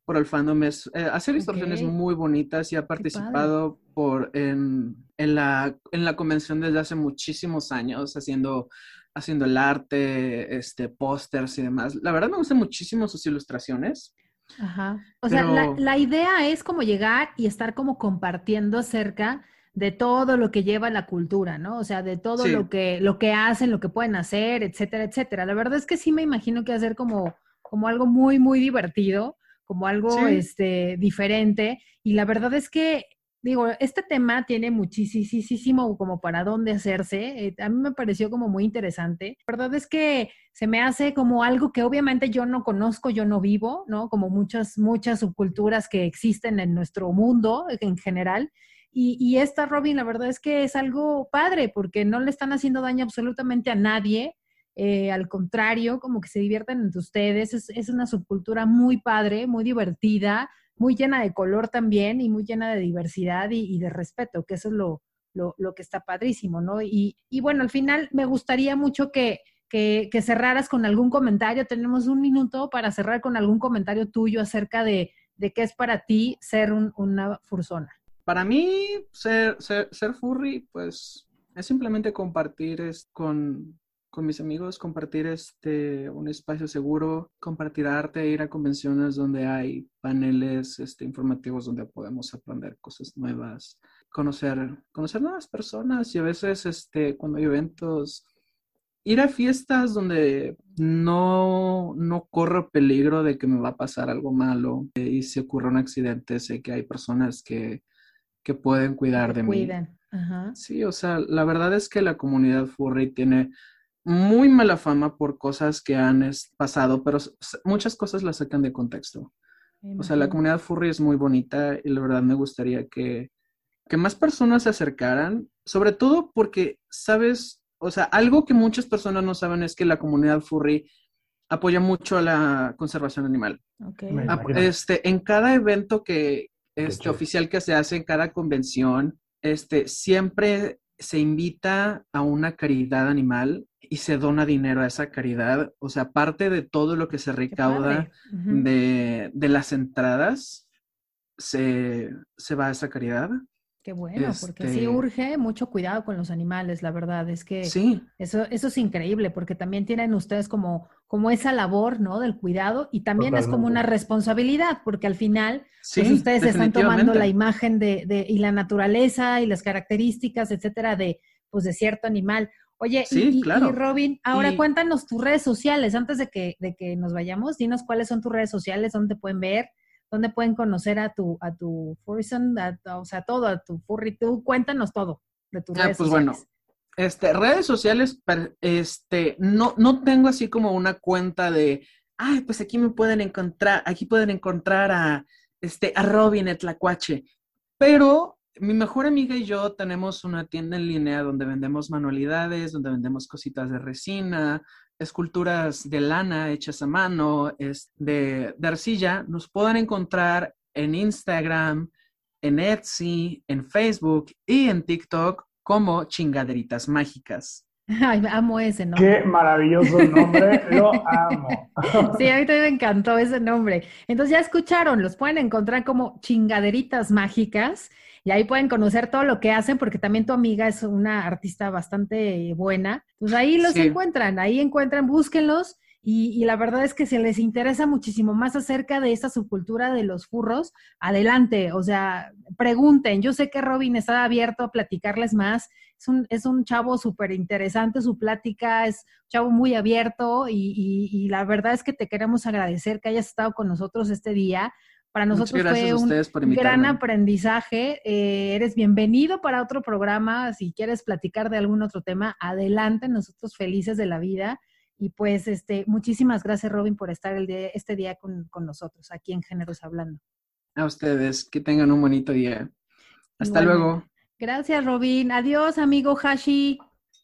por el fandom. Es, eh, hace distorsiones muy bonitas y ha participado por, en, en, la, en la convención desde hace muchísimos años, haciendo, haciendo el arte, este, pósters y demás. La verdad me gustan muchísimo sus ilustraciones. Ajá. O sea, la, la, idea es como llegar y estar como compartiendo acerca de todo lo que lleva la cultura, ¿no? O sea, de todo lo que, lo que hacen, lo que pueden hacer, etcétera, etcétera. La verdad es que sí me imagino que hacer como, como algo muy, muy divertido, como algo este, diferente. Y la verdad es que digo, este tema tiene muchísimo como para dónde hacerse. Eh, a mí me pareció como muy interesante. La verdad es que se me hace como algo que obviamente yo no conozco, yo no vivo, ¿no? Como muchas, muchas subculturas que existen en nuestro mundo en general. Y, y esta, Robin, la verdad es que es algo padre porque no le están haciendo daño absolutamente a nadie. Eh, al contrario, como que se divierten entre ustedes. Es, es una subcultura muy padre, muy divertida, muy llena de color también y muy llena de diversidad y, de respeto, que eso es lo, lo, que está padrísimo, ¿no? Y, y, bueno, al final me gustaría mucho que, que, cerraras con algún comentario. Tenemos un minuto para cerrar con algún comentario tuyo acerca de, de qué es para ti ser una fursona. para mí, ser, ser, ser furry, pues, es simplemente compartir es, con, con mis amigos, compartir este, un espacio seguro, compartir arte, ir a convenciones donde hay paneles este, informativos donde podemos aprender cosas nuevas, conocer, conocer nuevas personas y a veces este, cuando hay eventos, ir a fiestas donde no, no corro peligro de que me va a pasar algo malo eh, y si ocurre un accidente, sé que hay personas que, que pueden cuidar de mí. Ajá. Sí, o sea, la verdad es que la comunidad furry tiene muy mala fama por cosas que han pasado, pero muchas cosas las sacan de contexto. O sea, la comunidad furry es muy bonita y la verdad me gustaría que, que más personas se acercaran, sobre todo porque, sabes, o sea, algo que muchas personas no saben es que la comunidad furry apoya mucho a la conservación animal. Este, en cada evento que, este, oficial que se hace, en cada convención, este, siempre se invita a una caridad animal y se dona dinero a esa caridad. O sea, parte de todo lo que se recauda de, de, las entradas, se, se va a esa caridad. Qué bueno, porque sí este urge mucho cuidado con los animales, la verdad es que sí. eso, eso es increíble, porque también tienen ustedes como, como esa labor, ¿no? Del cuidado y también es como una responsabilidad, porque al final, pues ustedes están tomando la imagen de, de, y la naturaleza y las características, etcétera, de, pues de cierto animal. Oye, y, Robin, ahora cuéntanos tus redes sociales, antes de que, de que nos vayamos, dinos cuáles son tus redes sociales, dónde te pueden ver, dónde pueden conocer a tu, a tu furrison, o sea, todo, a tu furry, tú cuéntanos todo de tus ah, redes pues bueno, este, redes sociales, este, no, no tengo así como una cuenta de, ay, pues aquí me pueden encontrar, aquí pueden encontrar a, este, a Robin Etlacuache, pero mi mejor amiga y yo tenemos una tienda en línea donde vendemos manualidades, donde vendemos cositas de resina, esculturas de lana hechas a mano, es de, arcilla, nos pueden encontrar en Instagram, en Etsy, en Facebook y en TikTok como chingaderitas mágicas. [laughs] Ay, amo ese nombre. Qué maravilloso nombre, lo amo. [laughs] Sí, a mí también me encantó ese nombre. Entonces ya escucharon, los pueden encontrar como chingaderitas mágicas y ahí pueden conocer todo lo que hacen, porque también tu amiga es una artista bastante buena. Pues ahí los encuentran, ahí encuentran, búsquenlos. Y, la verdad es que si les interesa muchísimo más acerca de esta subcultura de los furros, adelante, o sea, pregunten. Yo sé que Robin está abierto a platicarles más. Es un, es un chavo súper interesante, su plática es un chavo muy abierto y, y, la verdad es que te queremos agradecer que hayas estado con nosotros este día. Para nosotros fue un gran aprendizaje. Eh, eres bienvenido para otro programa. Si quieres platicar de algún otro tema, adelante. Nosotros felices de la vida. Y pues, este, muchísimas gracias, Robin, por estar el día, este día con, nosotros aquí en Géneros Hablando. A ustedes, que tengan un bonito día. Hasta luego. Gracias, Robin. Adiós, amigo Hashi.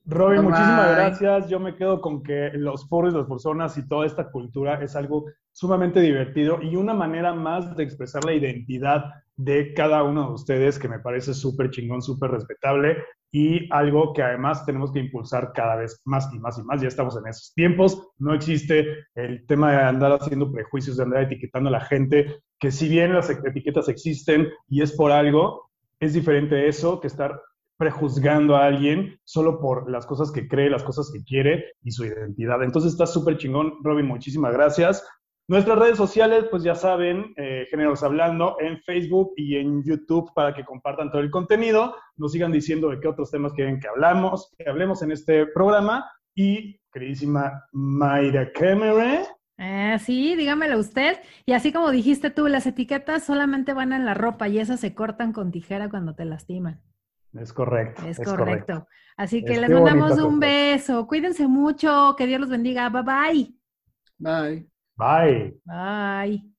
Robin, muchísimas gracias. Yo me quedo con que los foros, las personas y toda esta cultura es algo sumamente divertido y una manera más de expresar la identidad de cada uno de ustedes que me parece súper chingón, súper respetable y algo que además tenemos que impulsar cada vez más y más y más. Ya estamos en esos tiempos. No existe el tema de andar haciendo prejuicios, de andar etiquetando a la gente, que si bien las etiquetas existen y es por algo, es diferente eso que estar prejuzgando a alguien solo por las cosas que cree, las cosas que quiere y su identidad. Entonces está súper chingón, Robin, muchísimas gracias. Nuestras redes sociales, pues ya saben, eh, Géneros Hablando en Facebook y en YouTube para que compartan todo el contenido, nos sigan diciendo de qué otros temas quieren que hablamos, que hablemos en este programa. Y queridísima Mayra Kemere. Ah, sí, dígamelo usted. Y así como dijiste tú, las etiquetas solamente van en la ropa y esas se cortan con tijera cuando te lastiman. Es correcto. Es, correcto. Así que les mandamos un beso. Cuídense mucho. Que Dios los bendiga. Bye bye. Bye. Bye. Bye.